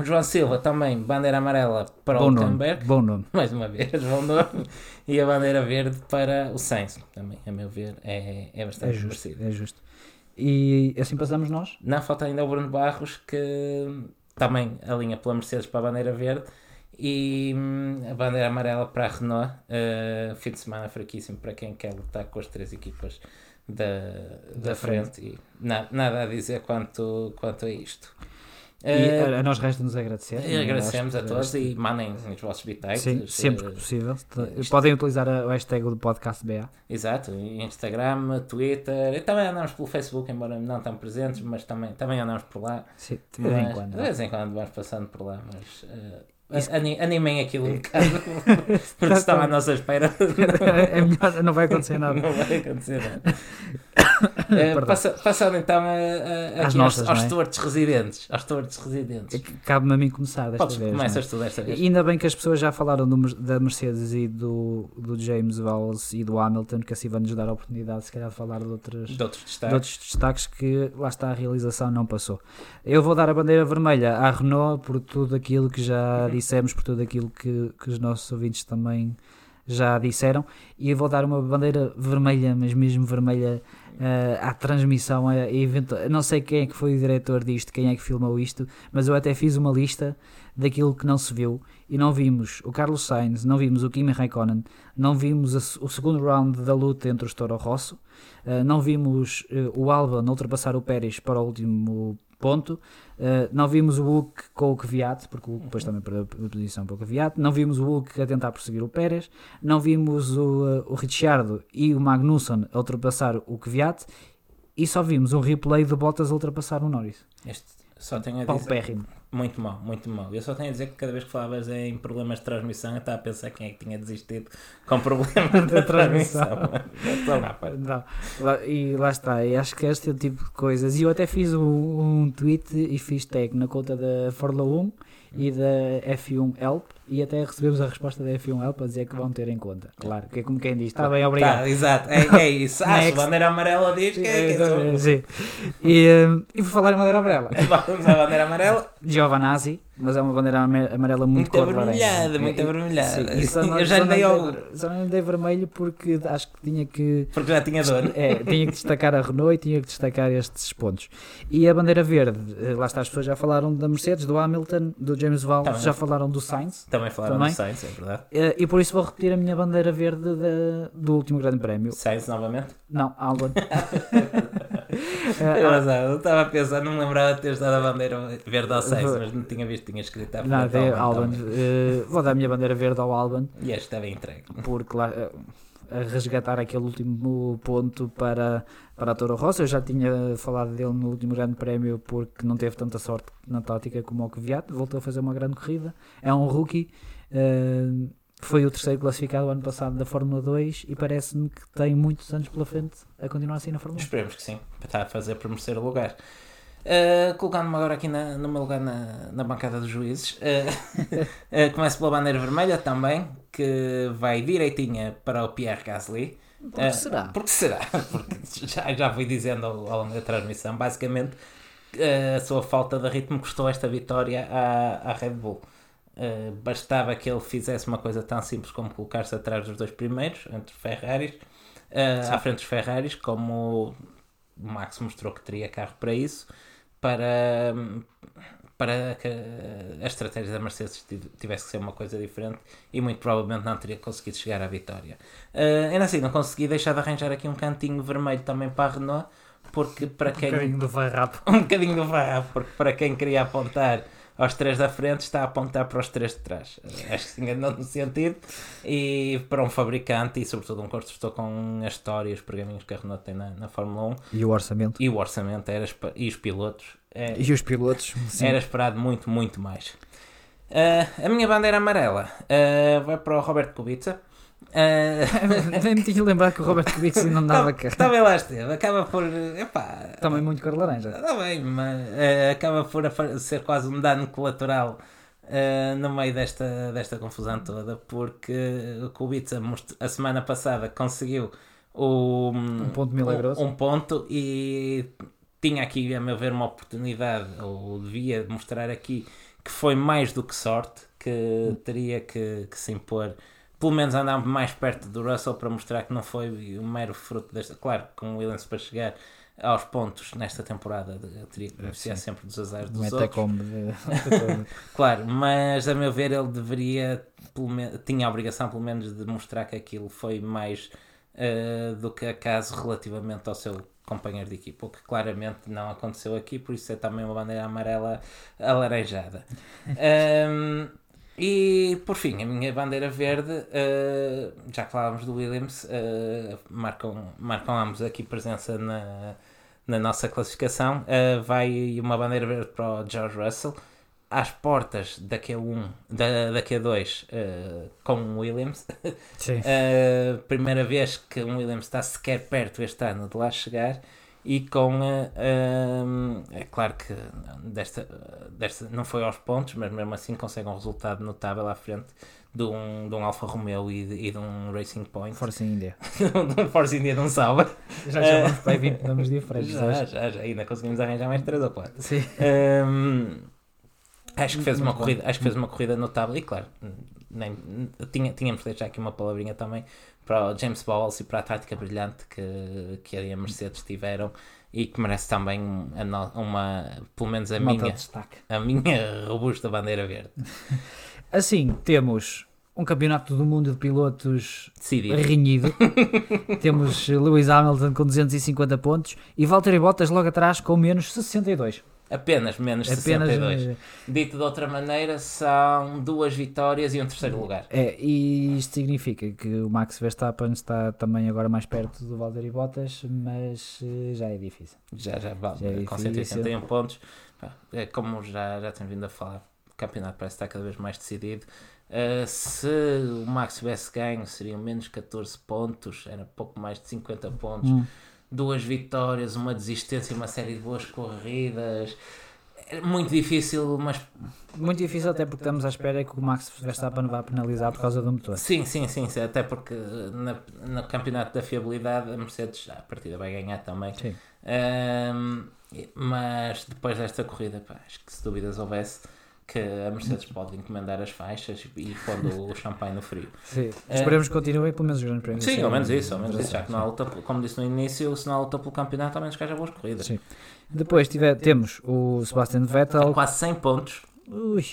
João Silva também, bandeira amarela para Bom o nome, Hulkenberg, bom nome. mais uma vez, João nome, e a bandeira verde para o Sainz, também, a meu ver, é, é É bastante justo, merecido. é justo. E assim passamos nós. Não falta ainda o Bruno Barros, que também alinha pela Mercedes para a bandeira verde e hum, a bandeira amarela para a Renault. Uh, fim de semana fraquíssimo para quem quer lutar com as três equipas da, da, Da frente. E na- nada a dizer quanto, quanto a isto. E Uh, a, nós resta-nos agradecer. e agradecemos a todos e mandem os vossos bitites. Sim, sempre uh, que possível. Podem utilizar a- o hashtag do podcast BA. Exato, Instagram, Twitter, e também andamos pelo Facebook, embora não tão presentes, mas também, também andamos por lá. Sim, de vez em quando. De vez em quando vamos passando por lá, mas eh, Isso- ani- animem aquilo um bocado, porque estava à nossa espera. é melhor, não vai acontecer nada. Não vai acontecer nada. Perdão. passa- passando então a, a, aqui nossas, aos, aos é? stewards residentes. Aos stewards residentes. É Cabe-me a mim começar desta Podes, vez. não é? começas tu desta vez. Ainda bem que as pessoas já falaram do da Mercedes e do, do James Vowles e do Hamilton, que assim vai-nos dar a oportunidade, se calhar, de falar de outras, De outros de destaques. outros destaques que lá está a realização não passou. Eu vou dar a bandeira vermelha à Renault por tudo aquilo que já dissemos, por tudo aquilo que, que os nossos ouvintes também já disseram, e eu vou dar uma bandeira vermelha, mas mesmo vermelha eh, à transmissão. a evento- não sei quem é que foi o diretor disto, quem é que filmou isto, mas eu até fiz uma lista daquilo que não se viu e não vimos o Carlos Sainz, não vimos o Kimi Raikkonen, não vimos a o segundo round da luta entre os Toro Rosso, Uh, não vimos uh, o Albon ultrapassar o Pérez para o último ponto, Uh, não vimos o Hulk com o Kvyat, porque o Hulk depois também perdeu a posição para o Kvyat, não vimos o Hulk a tentar perseguir o Pérez, não vimos o, uh, o Ricciardo e o Magnussen a ultrapassar o Kvyat, e só vimos um replay de Bottas a ultrapassar o Norris. Este, só tenho a dizer. Muito mal, muito mal. Eu só tenho a dizer que cada vez que falavas em problemas de transmissão, eu estava a pensar quem é que tinha desistido com problemas de transmissão. não. Não, e lá está, e acho que este tipo de coisas. E eu até fiz um, um tweet e fiz tag na conta da Fórmula 1 e da F1 Help e até recebemos a resposta da F1 Help a dizer que vão ter em conta. Claro, que é como quem diz, está bem, obrigado. Tá, exato, é, é isso. Ah, se a bandeira amarela diz que é que é Sim. E, hum, e por falar em bandeira amarela, Vamos à bandeira amarela. Giovanazzi, mas é uma bandeira amarela muito, Muito avermelhada, muito avermelhada. Eu já lhe dei ao. dei- Só não lhe dei vermelho porque acho que tinha que Porque já tinha dor. É, tinha que destacar a Renault e tinha que destacar estes pontos. E a bandeira verde, eh, lá está, as pessoas já falaram da Mercedes, do Hamilton, do James Vowles, Também. já falaram do Sainz. Também falaram Também? do Sainz, é verdade. eh, E por isso vou repetir a minha bandeira verde da- do último Grande Prémio. Sainz novamente. Não, Albon. Eu, Eh, mas, ah, eu estava a pensar, não me lembrava de teres dado a bandeira verde ao Sainz, mas não tinha visto, tinha escrito à Nada, frente é Albon. também. Eh, vou dar a minha bandeira verde ao Albon, E este estava entregue. porque lá. eh, resgatar aquele último ponto para, para a Toro Rosso. Eu já tinha falado dele no último grande prémio porque não teve tanta sorte na tática como o Kvyat, voltou a fazer uma grande corrida. É um rookie, eh, foi o terceiro classificado ano passado da Fórmula 2 e parece-me que tem muitos anos pela frente a continuar assim na Fórmula 1. Esperemos que sim, para estar a fazer merecer o lugar. Uh, Colocando-me agora aqui na, no meu lugar na, na bancada dos juízes, uh, começo pela bandeira vermelha também, que vai direitinha para o Pierre Gasly. Porque Uh, será? Porque será? Porque já, já fui dizendo ao, ao longo da transmissão, basicamente, a sua falta de ritmo custou esta vitória à, à Red Bull. Uh, bastava que ele fizesse uma coisa tão simples como colocar-se atrás dos dois primeiros, entre os Ferraris, uh, à frente dos Ferraris, como o Max mostrou que teria carro para isso, para, para que a estratégia da Mercedes tiv- tivesse que ser uma coisa diferente e muito provavelmente não teria conseguido chegar à vitória. Uh, ainda assim, não consegui deixar de arranjar aqui um cantinho vermelho também para a Renault, porque para Um quem bocadinho do farrapo. um bocadinho do farrapo, porque para quem queria apontar aos três da frente está a apontar para os três de trás. Acho que se enganou no sentido. E para um fabricante e sobretudo um construtor com a história e os pergaminhos que a Renault tem na, na Fórmula 1 E o orçamento? e o orçamento era, e os pilotos, é, E os pilotos? Sim. era esperado muito, muito mais. Eh, a minha bandeira amarela eh, vai para o Roberto Kubica. Eh, Nem me tinha lembrar que o Roberto Kubica não dava cá. Também lá esteve. Acaba por. Epá, Também muito cor laranja. Está bem, mas eh, acaba por ser quase um dano colateral eh, no meio desta, desta confusão toda, porque o Kubica a semana passada conseguiu o, Um ponto milagroso. Um, um ponto e tinha aqui, a meu ver, uma oportunidade, ou devia mostrar aqui que foi mais do que sorte, que teria que, que se impor. Pelo menos andar mais perto do Russell para mostrar que não foi um mero fruto desta. Claro, com o Williams para chegar aos pontos nesta temporada teria que beneficiar sempre dos azares dos outros. Metacom de... Claro, mas a meu ver ele deveria, pelo men- tinha a obrigação pelo menos de mostrar que aquilo foi mais eh, do que acaso relativamente ao seu companheiro de equipa, o que claramente não aconteceu aqui, por isso é também uma bandeira amarela alaranjada. Ahm, e por fim, a minha bandeira verde, eh, já que falávamos do Williams, eh, marcam, marcam ambos aqui presença na, na nossa classificação. Eh, vai uma bandeira verde para o George Russell. às portas da Q1, da, da Q2 uh, com o Williams. Sim. Uh, primeira vez que um Williams está sequer perto este ano de lá chegar e com uh, um, é claro que desta, desta não foi aos pontos, mas mesmo assim consegue um resultado notável à frente de um, de um Alfa Romeo e de, e de um Racing Point. Força India. de um Force India de um Sauber. Já já aí 20 nomes diferentes. Já, já, já, ainda conseguimos arranjar mais 3 ou 4. Sim. Um, acho que fez uma bom. corrida, acho que fez uma corrida notável e claro, nem, tinha, tínhamos de deixar aqui uma palavrinha também para o James Bowles e para a tática brilhante que, que ele e a Mercedes tiveram e que merece também a no- uma, pelo menos a Nota minha, a minha robusta bandeira verde. Assim, temos um campeonato do mundo de pilotos Decidido. renhido. temos Lewis Hamilton com 250 pontos e Valtteri Bottas logo atrás com menos 62. Apenas menos Apenas 62. eh, Dito de outra maneira, são duas vitórias e um terceiro lugar. É, e isto significa que o Max Verstappen está também agora mais perto do Valtteri Bottas, mas eh, já é difícil. Já, já vale, Já é com difícil. 181 pontos. É como já, já tenho vindo a falar, o campeonato parece estar cada vez mais decidido. Uh, se o Max tivesse ganho, seriam menos 14 pontos, era pouco mais de 50 pontos. Hum. Duas vitórias, uma desistência, uma série de boas corridas. É muito difícil, mas Muito difícil até porque estamos à espera que o Max Verstappen vá penalizar por causa do motor. sim, sim, sim, sim, até porque na, no campeonato da fiabilidade a Mercedes à partida vai ganhar também. Sim. Um, mas depois desta corrida, pá, acho que se dúvidas houvesse, que a Mercedes pode encomendar as faixas e pondo o champanhe no frio. Sim. É. Esperemos que continue pelo menos os grandes prémios. Sim, ao menos isso, ao menos isso, já que não luta, como disse no início, se não luta pelo campeonato, ao menos que haja boas corridas. Sim. Depois tive- temos o Sebastian Vettel Quase 100 pontos, Ui.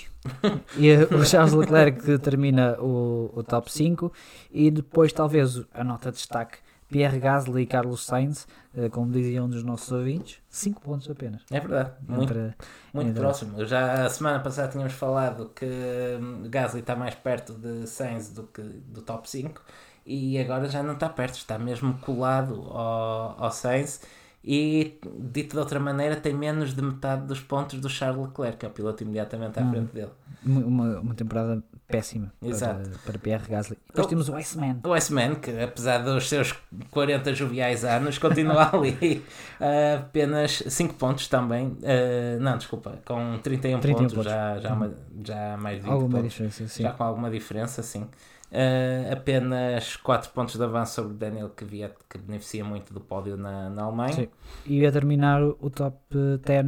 e o Charles Leclerc que termina o, o top 5 e depois talvez a nota de destaque Pierre Gasly e Carlos Sainz, eh, como diziam um dos nossos ouvintes, 5 pontos apenas. é verdade, muito, Entre- muito entre- próximo. Já a semana passada tínhamos falado que hum, Gasly está mais perto de Sainz do que do top 5 e agora já não está perto, está mesmo colado ao, ao Sainz e dito de outra maneira tem menos de metade dos pontos do Charles Leclerc, que é o piloto imediatamente à Hum. frente dele. Uma, uma- temporada péssima para, Exato. para Pierre Gasly. Depois Oh. temos o Iceman. O S-Man, que apesar dos seus 40 joviais anos, continua ali a apenas 5 pontos também. Ah, não, desculpa, com 31, 31 pontos, pontos. Já, já, uma- já mais de 20 Alguma pontos. diferença, sim. Já com alguma diferença, sim. Ah, apenas 4 pontos de avanço sobre Daniel Kvyat, que beneficia muito do pódio na, na Alemanha. Sim. E a terminar o top eh, 10,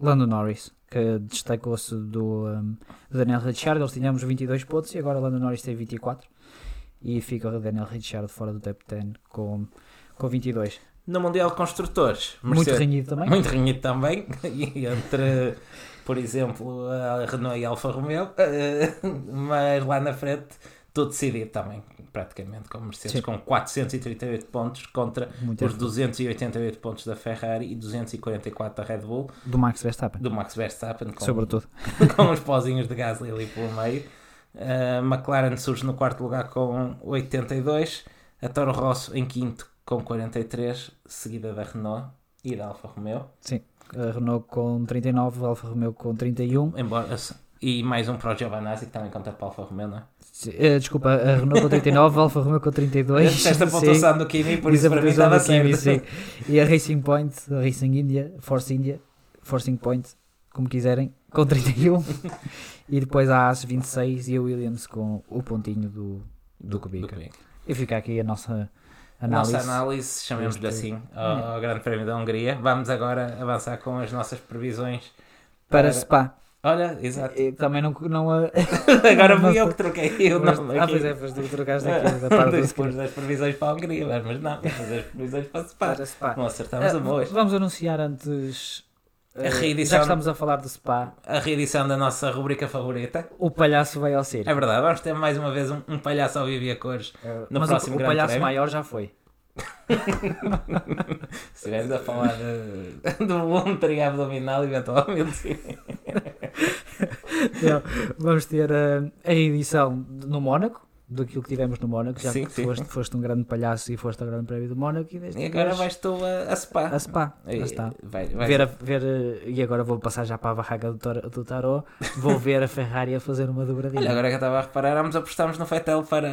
Lando Norris, que destacou-se do, um, do Daniel Ricciardo. Eles tínhamos 22 pontos e agora Lando Norris tem 24. E fica o Daniel Ricciardo fora do top 10 com, com 22. No Mundial de Construtores, Muito Mercedes- renhido também. Muito renhido também, entre, por exemplo, a Renault e a Alfa Romeo, eh, mas lá na frente tudo decidido também, praticamente, com Mercedes Sim. com 438 pontos contra Muito os 288 pontos da Ferrari e 244 da Red Bull, do Max Verstappen. do Max Verstappen, com, Sobretudo. com os pozinhos de Gasly ali pelo meio. A McLaren surge no quarto lugar com 82, a Toro Rosso em quinto com 43, seguida da Renault e da Alfa Romeo. A Renault com 39, a Alfa Romeo com 31. Embora, e mais um para o Giovanazzi que também conta para a Alfa Romeo, não é? Eh, desculpa, a Renault com 39, a Alfa Romeo com 32. Esta pontuação do Kimi, por isso para mim estava. Kimi, sim. E a Racing Point, a Racing India, Force India, Forcing Point, como quiserem, com 31. e depois a AS 26 e a Williams com o pontinho do, do Kubica. E fica aqui a nossa A análise. Nossa análise, chamemos-lhe assim, ao, ao Grande Prémio da Hungria. Vamos agora avançar com as nossas previsões. Para Spa. Olha, exato. E também não. não Agora não- fui eu que troquei o mas- nome Ah, pois é, pois tu trocaste aqui da parte do das previsões para a Hungria, mas não, vamos fazer as previsões para Spa. Para Spa. Não acertamos Ah, a boas. vamos anunciar antes. A eh, reedição- Já estamos a falar do Spa, A reedição da nossa rubrica favorita. o palhaço vai ao circo. É verdade, vamos ter mais uma vez um, um palhaço ao vivo e a cores no Mas próximo o, o palhaço Prémio. maior já foi. Se estivermos a falar de, do voluntary abdominal, eventualmente sim. Não, vamos ter a, a edição de- no Mónaco, daquilo que tivemos no Mónaco. Já Sim, que sim. foste, foste um grande palhaço e foste ao Grande Prémio do Mónaco e E agora vais tu a, a Spa. a Spa. E- está. vai- vai- Ver a- ver, eh, e agora vou passar já para a barraca do, do Tarot. Vou ver a Ferrari a fazer uma dobradinha. Olha, agora que eu estava a reparar, ambos apostámos no Fettel para,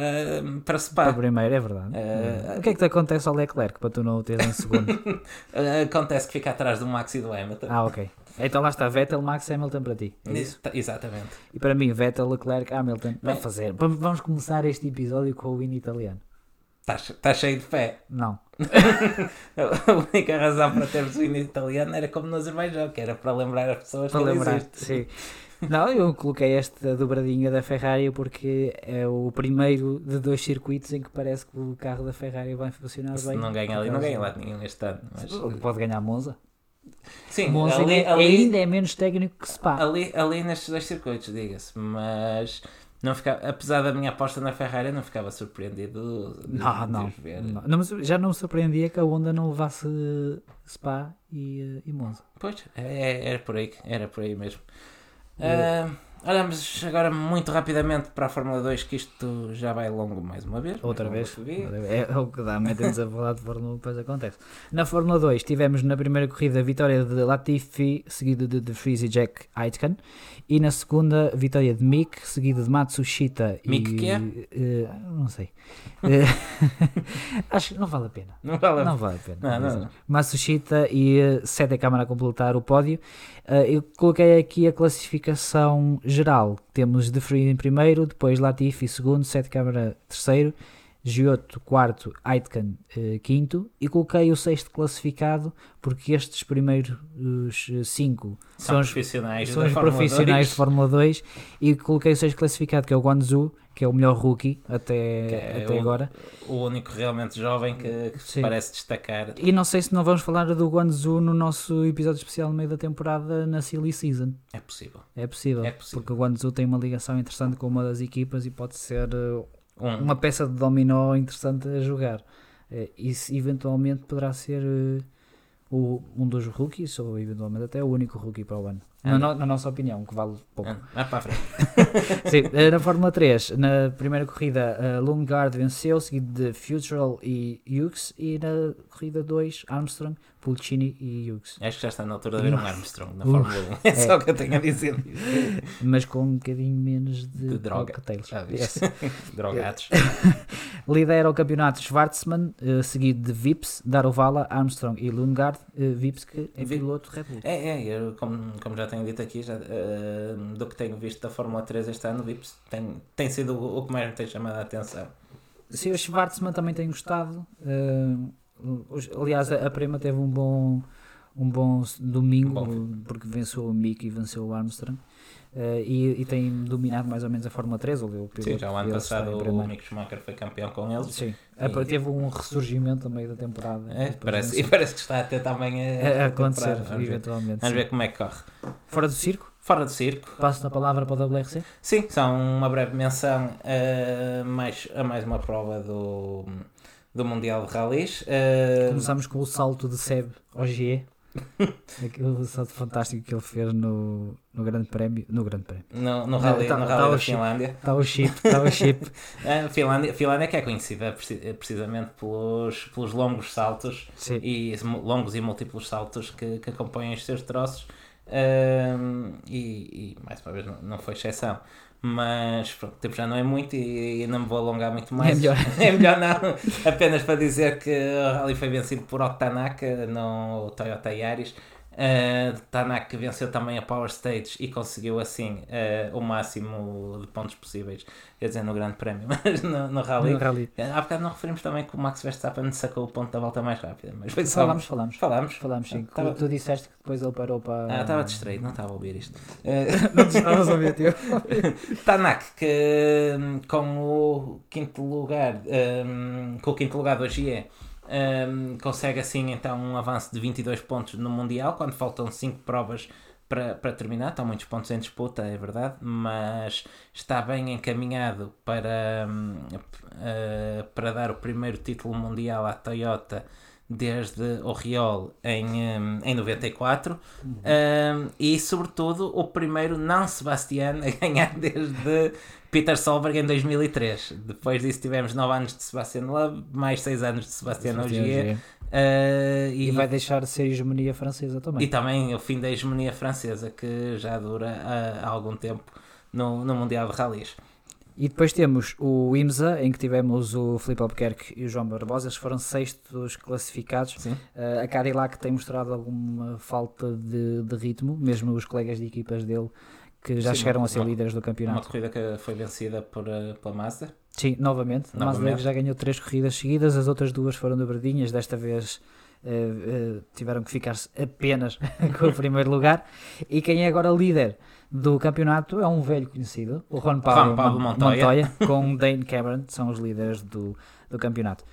para Spa. Para primeiro, é verdade. Eh, o que é que te acontece ao Leclerc para tu não o teres em segundo? Eh, Acontece que fica atrás do Max e do Hamilton. ah, ok. Então lá está, Vettel, Max, Hamilton para ti. É isso? Exatamente. E para mim, Vettel, Leclerc, Hamilton. Vamos Bem. fazer. Vamos começar este episódio com o hino italiano. Estás tá cheio de fé. Não. A única razão para termos o hino italiano era como no Azerbaijão, que era para lembrar as pessoas Para que lembrar, sim. Não, eu coloquei esta dobradinha da Ferrari porque é o primeiro de dois circuitos em que parece que o carro da Ferrari vai funcionar Se bem. não ganha ali, não ganha lá nenhum este ano. Mas... Pode ganhar Monza. Sim, Monza ali, ainda- ali, ainda é menos técnico que Spa. ali, ali nestes dois circuitos, diga-se. Mas não ficava, apesar da minha aposta na Ferrari, não ficava surpreendido de, Não, de não. ver. não. Não, Já não me surpreendia que a Honda não levasse Spa e, eh, e Monza. Pois, é- é- era por aí, era por aí mesmo. Ah, olhamos agora muito rapidamente para a Fórmula 2, que isto já vai longo mais uma vez. Outra vez. É o que dá, metem-nos a falar de Fórmula 1, depois acontece. Na Fórmula 2 tivemos na primeira corrida a vitória de Latifi, seguido de, de Vries e Jack Aitken. E na segunda, a vitória de Mick, seguido de Matsushita Mick e... que é? eh, não sei. Eh, acho que não vale a pena. Não vale a Não vale a pena. Não, não, não. Matsushita e eh, Sete Câmara a completar o pódio. Eh, eu coloquei aqui a classificação geral. Temos De Vries em primeiro, depois Latifi segundo, Sete Câmara terceiro, Giotto quarto, Aitken eh, quinto e coloquei o sexto classificado porque estes primeiros eh, cinco São, são os, profissionais, são os profissionais 2. de Fórmula 2 e coloquei o sexto classificado que é o Guanzu, que é o melhor rookie até, é até o- agora. O único realmente jovem que, que se parece destacar. E não sei se não vamos falar do Guanzu no nosso episódio especial no meio da temporada na Silly Season. É possível. É possível, É possível. porque o Guanzu tem uma ligação interessante com uma das equipas e pode ser eh, Um, uma peça de dominó interessante a jogar. Isso eventualmente poderá ser eh, o, um dos rookies, ou eventualmente até o único rookie para o ano. Na, no- na nossa opinião, que vale pouco. ah, vai para a frente. Sim, eh, na Fórmula 3, na primeira corrida, uh, Lundgaard venceu, seguido de Futural e Hughes, e na corrida 2, Armstrong, Pulcini e Hughes. Acho que já está na altura de ver um Armstrong na Uh, Fórmula 1. É só o que eu tenho a dizer. Mas com um bocadinho menos de, De droga. cocktails. Já Yes. Drogados. Lidera o campeonato Schwartzman, eh, seguido de Vips, Darovala, Armstrong e Lundgaard. eh, Vips que é Vi- piloto Red Bull. É, é, eu, como, como já tenho dito aqui, já, eh, do que tenho visto da Fórmula 3 este ano, Vips tem, tem sido o, o que mais me tem chamado a atenção. Sim, o Schwartzman também tem gostado. os- aliás, a, a Prema teve um bom, um bom domingo, Bom. porque venceu o Mick e venceu o Armstrong. eh, e, e tem dominado mais ou menos a Fórmula 3. Ou o Sim, já o ano passado o. Mick Schumacher foi campeão com eles. Sim, E- Eh, teve um ressurgimento no meio da temporada. É, parece, e parece que está a ter também a, a, acontecer. Vamos ver, eventualmente. vamos sim. ver como é que corre. Fora do circo, Fora do circo, passo a palavra para o WRC. sim, só uma breve menção a mais, a mais uma prova do, do Mundial de Rallys. Eh, Começamos com o salto de Seb GE. Aquele salto fantástico que ele fez no, no Grande Prémio. No Grande Prémio. no, no Rally, Tá- no tá rally o da chip. Finlândia. Está o chip, está o chip. A Finlândia, a Finlândia que é conhecida preci- precisamente pelos, pelos longos saltos Sim. e longos e múltiplos saltos que, que acompanham os seus troços Ahm, e, e, mais uma vez não, não foi exceção mas pronto, o tempo já não é muito e, e não me vou alongar muito mais. É melhor. é melhor não, apenas para dizer que o Rally foi vencido por Otto Tanaka não o Toyota Yaris Uh, Tanaka que venceu também a Power Stage e conseguiu assim uh, o máximo de pontos possíveis, quer dizer, no Grande Prémio, mas no, no Rally. No rally. Há bocado não referimos também que o Max Verstappen sacou o ponto da volta mais rápida, mas só. Falámos, falámos. Falámos. Falámos, sim. Tava- Tu, disseste que depois ele parou para. Ah, estava distraído, não estava a ouvir isto. não te estavas a ouvir, tio. Tanak, que hum, com o quinto lugar, hum, com o quinto lugar do AGE, hum, consegue assim então um avanço de 22 pontos no Mundial, quando faltam 5 provas para, para terminar, estão muitos pontos em disputa, é verdade, mas está bem encaminhado para, hum, eh, para dar o primeiro título mundial à Toyota desde o em, um, em 94 um, e, sobretudo, o primeiro não Sebastián a ganhar desde Peter Solberg em 2003. Depois disso, tivemos 9 anos de Sebastian Loeb, mais 6 anos de Sebastian Ogier. Uh, e, e, vai deixar de ser a hegemonia francesa também. E também o fim da hegemonia francesa, que já dura há, há algum tempo no, no Mundial de Rallys. E depois temos o IMSA, em que tivemos o Filipe Albuquerque e o João Barbosa, eles foram sextos classificados. Sim. Uh, a Cadillac tem mostrado alguma falta de, de, ritmo, mesmo os colegas de equipas dele que já Sim, chegaram uma, a ser uma, líderes do campeonato. Uma corrida que foi vencida por, uh, pela Mazda. Sim, novamente. A Mazda já ganhou três corridas seguidas, as outras duas foram dobradinhas, desta vez uh, uh, tiveram que ficar apenas com o primeiro lugar. E quem é agora líder do campeonato é um velho conhecido, o Juan Pablo, Pablo Montoya. Montoya, com Dane Cameron, são os líderes do, do campeonato.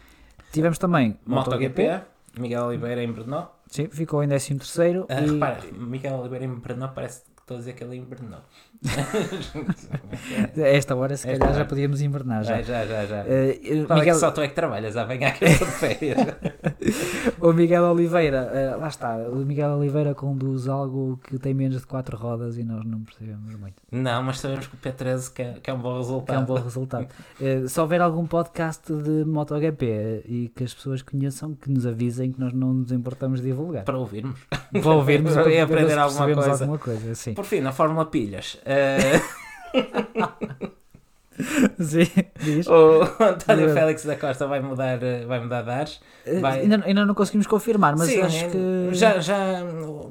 Tivemos também MotoGP, MotoGP Miguel Oliveira em Brno. Sim, ficou em 13 terceiro. Uh, e... Repara, Miguel Oliveira em Brno parece Estou a dizer que ele invernou. esta hora, se calhar, já podíamos invernar. Já, é, já, já. já. Uh, Miguel... é que só tu é que trabalhas a venha aqui de férias. o Miguel Oliveira, uh, lá está. O Miguel Oliveira conduz algo que tem menos de 4 rodas e nós não percebemos muito. Não, mas sabemos que o P13 que é, que é um bom resultado. Que é um bom resultado. uh, se houver algum podcast de MotoGP e que as pessoas conheçam, que nos avisem que nós não nos importamos de divulgar. Para ouvirmos. Para ouvirmos e aprender alguma coisa. alguma coisa. Sim. Por fim, na Fórmula Pilhas. Uh... Sim, diz. O António Félix da Costa vai mudar, vai mudar de ares. Eh, vai... Ainda, ainda não conseguimos confirmar, mas Sim, acho que. Já, já,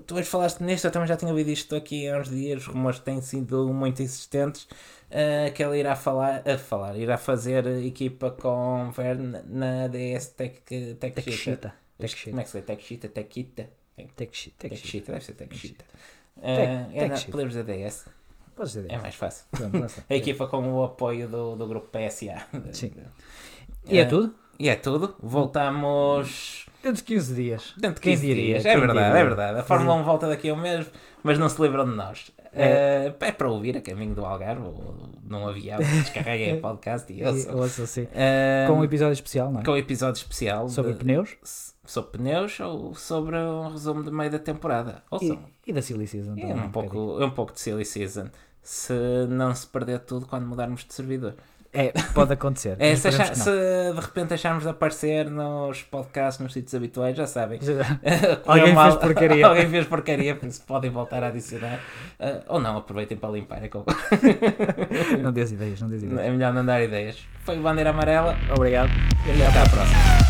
tu hoje falaste nisto, eu também já tinha ouvido isto aqui há uns dias, os rumores têm sido muito insistentes. Uh, que ele irá falar, a falar, irá fazer equipa com Verne na DS Tech, tech. Como é que se lê? Tech Sheet? Tech deve ser Tech Sheet. Uh, é na, podemos dizer DS. Podes dizer É mais fácil. a equipa com o apoio do, do grupo PSA. Sim. E é, é tudo? E é tudo. Voltamos. Dentro de 15 dias. Dentro de 15 diria, dias. É verdade, diria? é verdade. A Fórmula 1 volta daqui a um mês, mas não se livram de nós. É, uh, é para ouvir a caminho do Algarve ou num avião. Descarreguem o podcast e ouçam. sim. Uh, com um episódio especial, não é? Com um episódio especial. Sobre de, pneus? Sobre pneus ou sobre um resumo de meio da temporada. Ouçam. E, e da Silly Season é um, pouco, é um pouco de Silly Season. Se não se perder tudo quando mudarmos de servidor. É, pode acontecer. é, se, achar, se, de repente acharmos de aparecer nos podcasts, nos sítios habituais, já sabem. Alguém mal, fez porcaria. Alguém fez porcaria, por isso podem voltar a adicionar. Uh, ou não, aproveitem para limpar. É como... não dês ideias, não dês ideias. É melhor não dar ideias. Foi Bandeira Amarela. Obrigado. E até à próxima.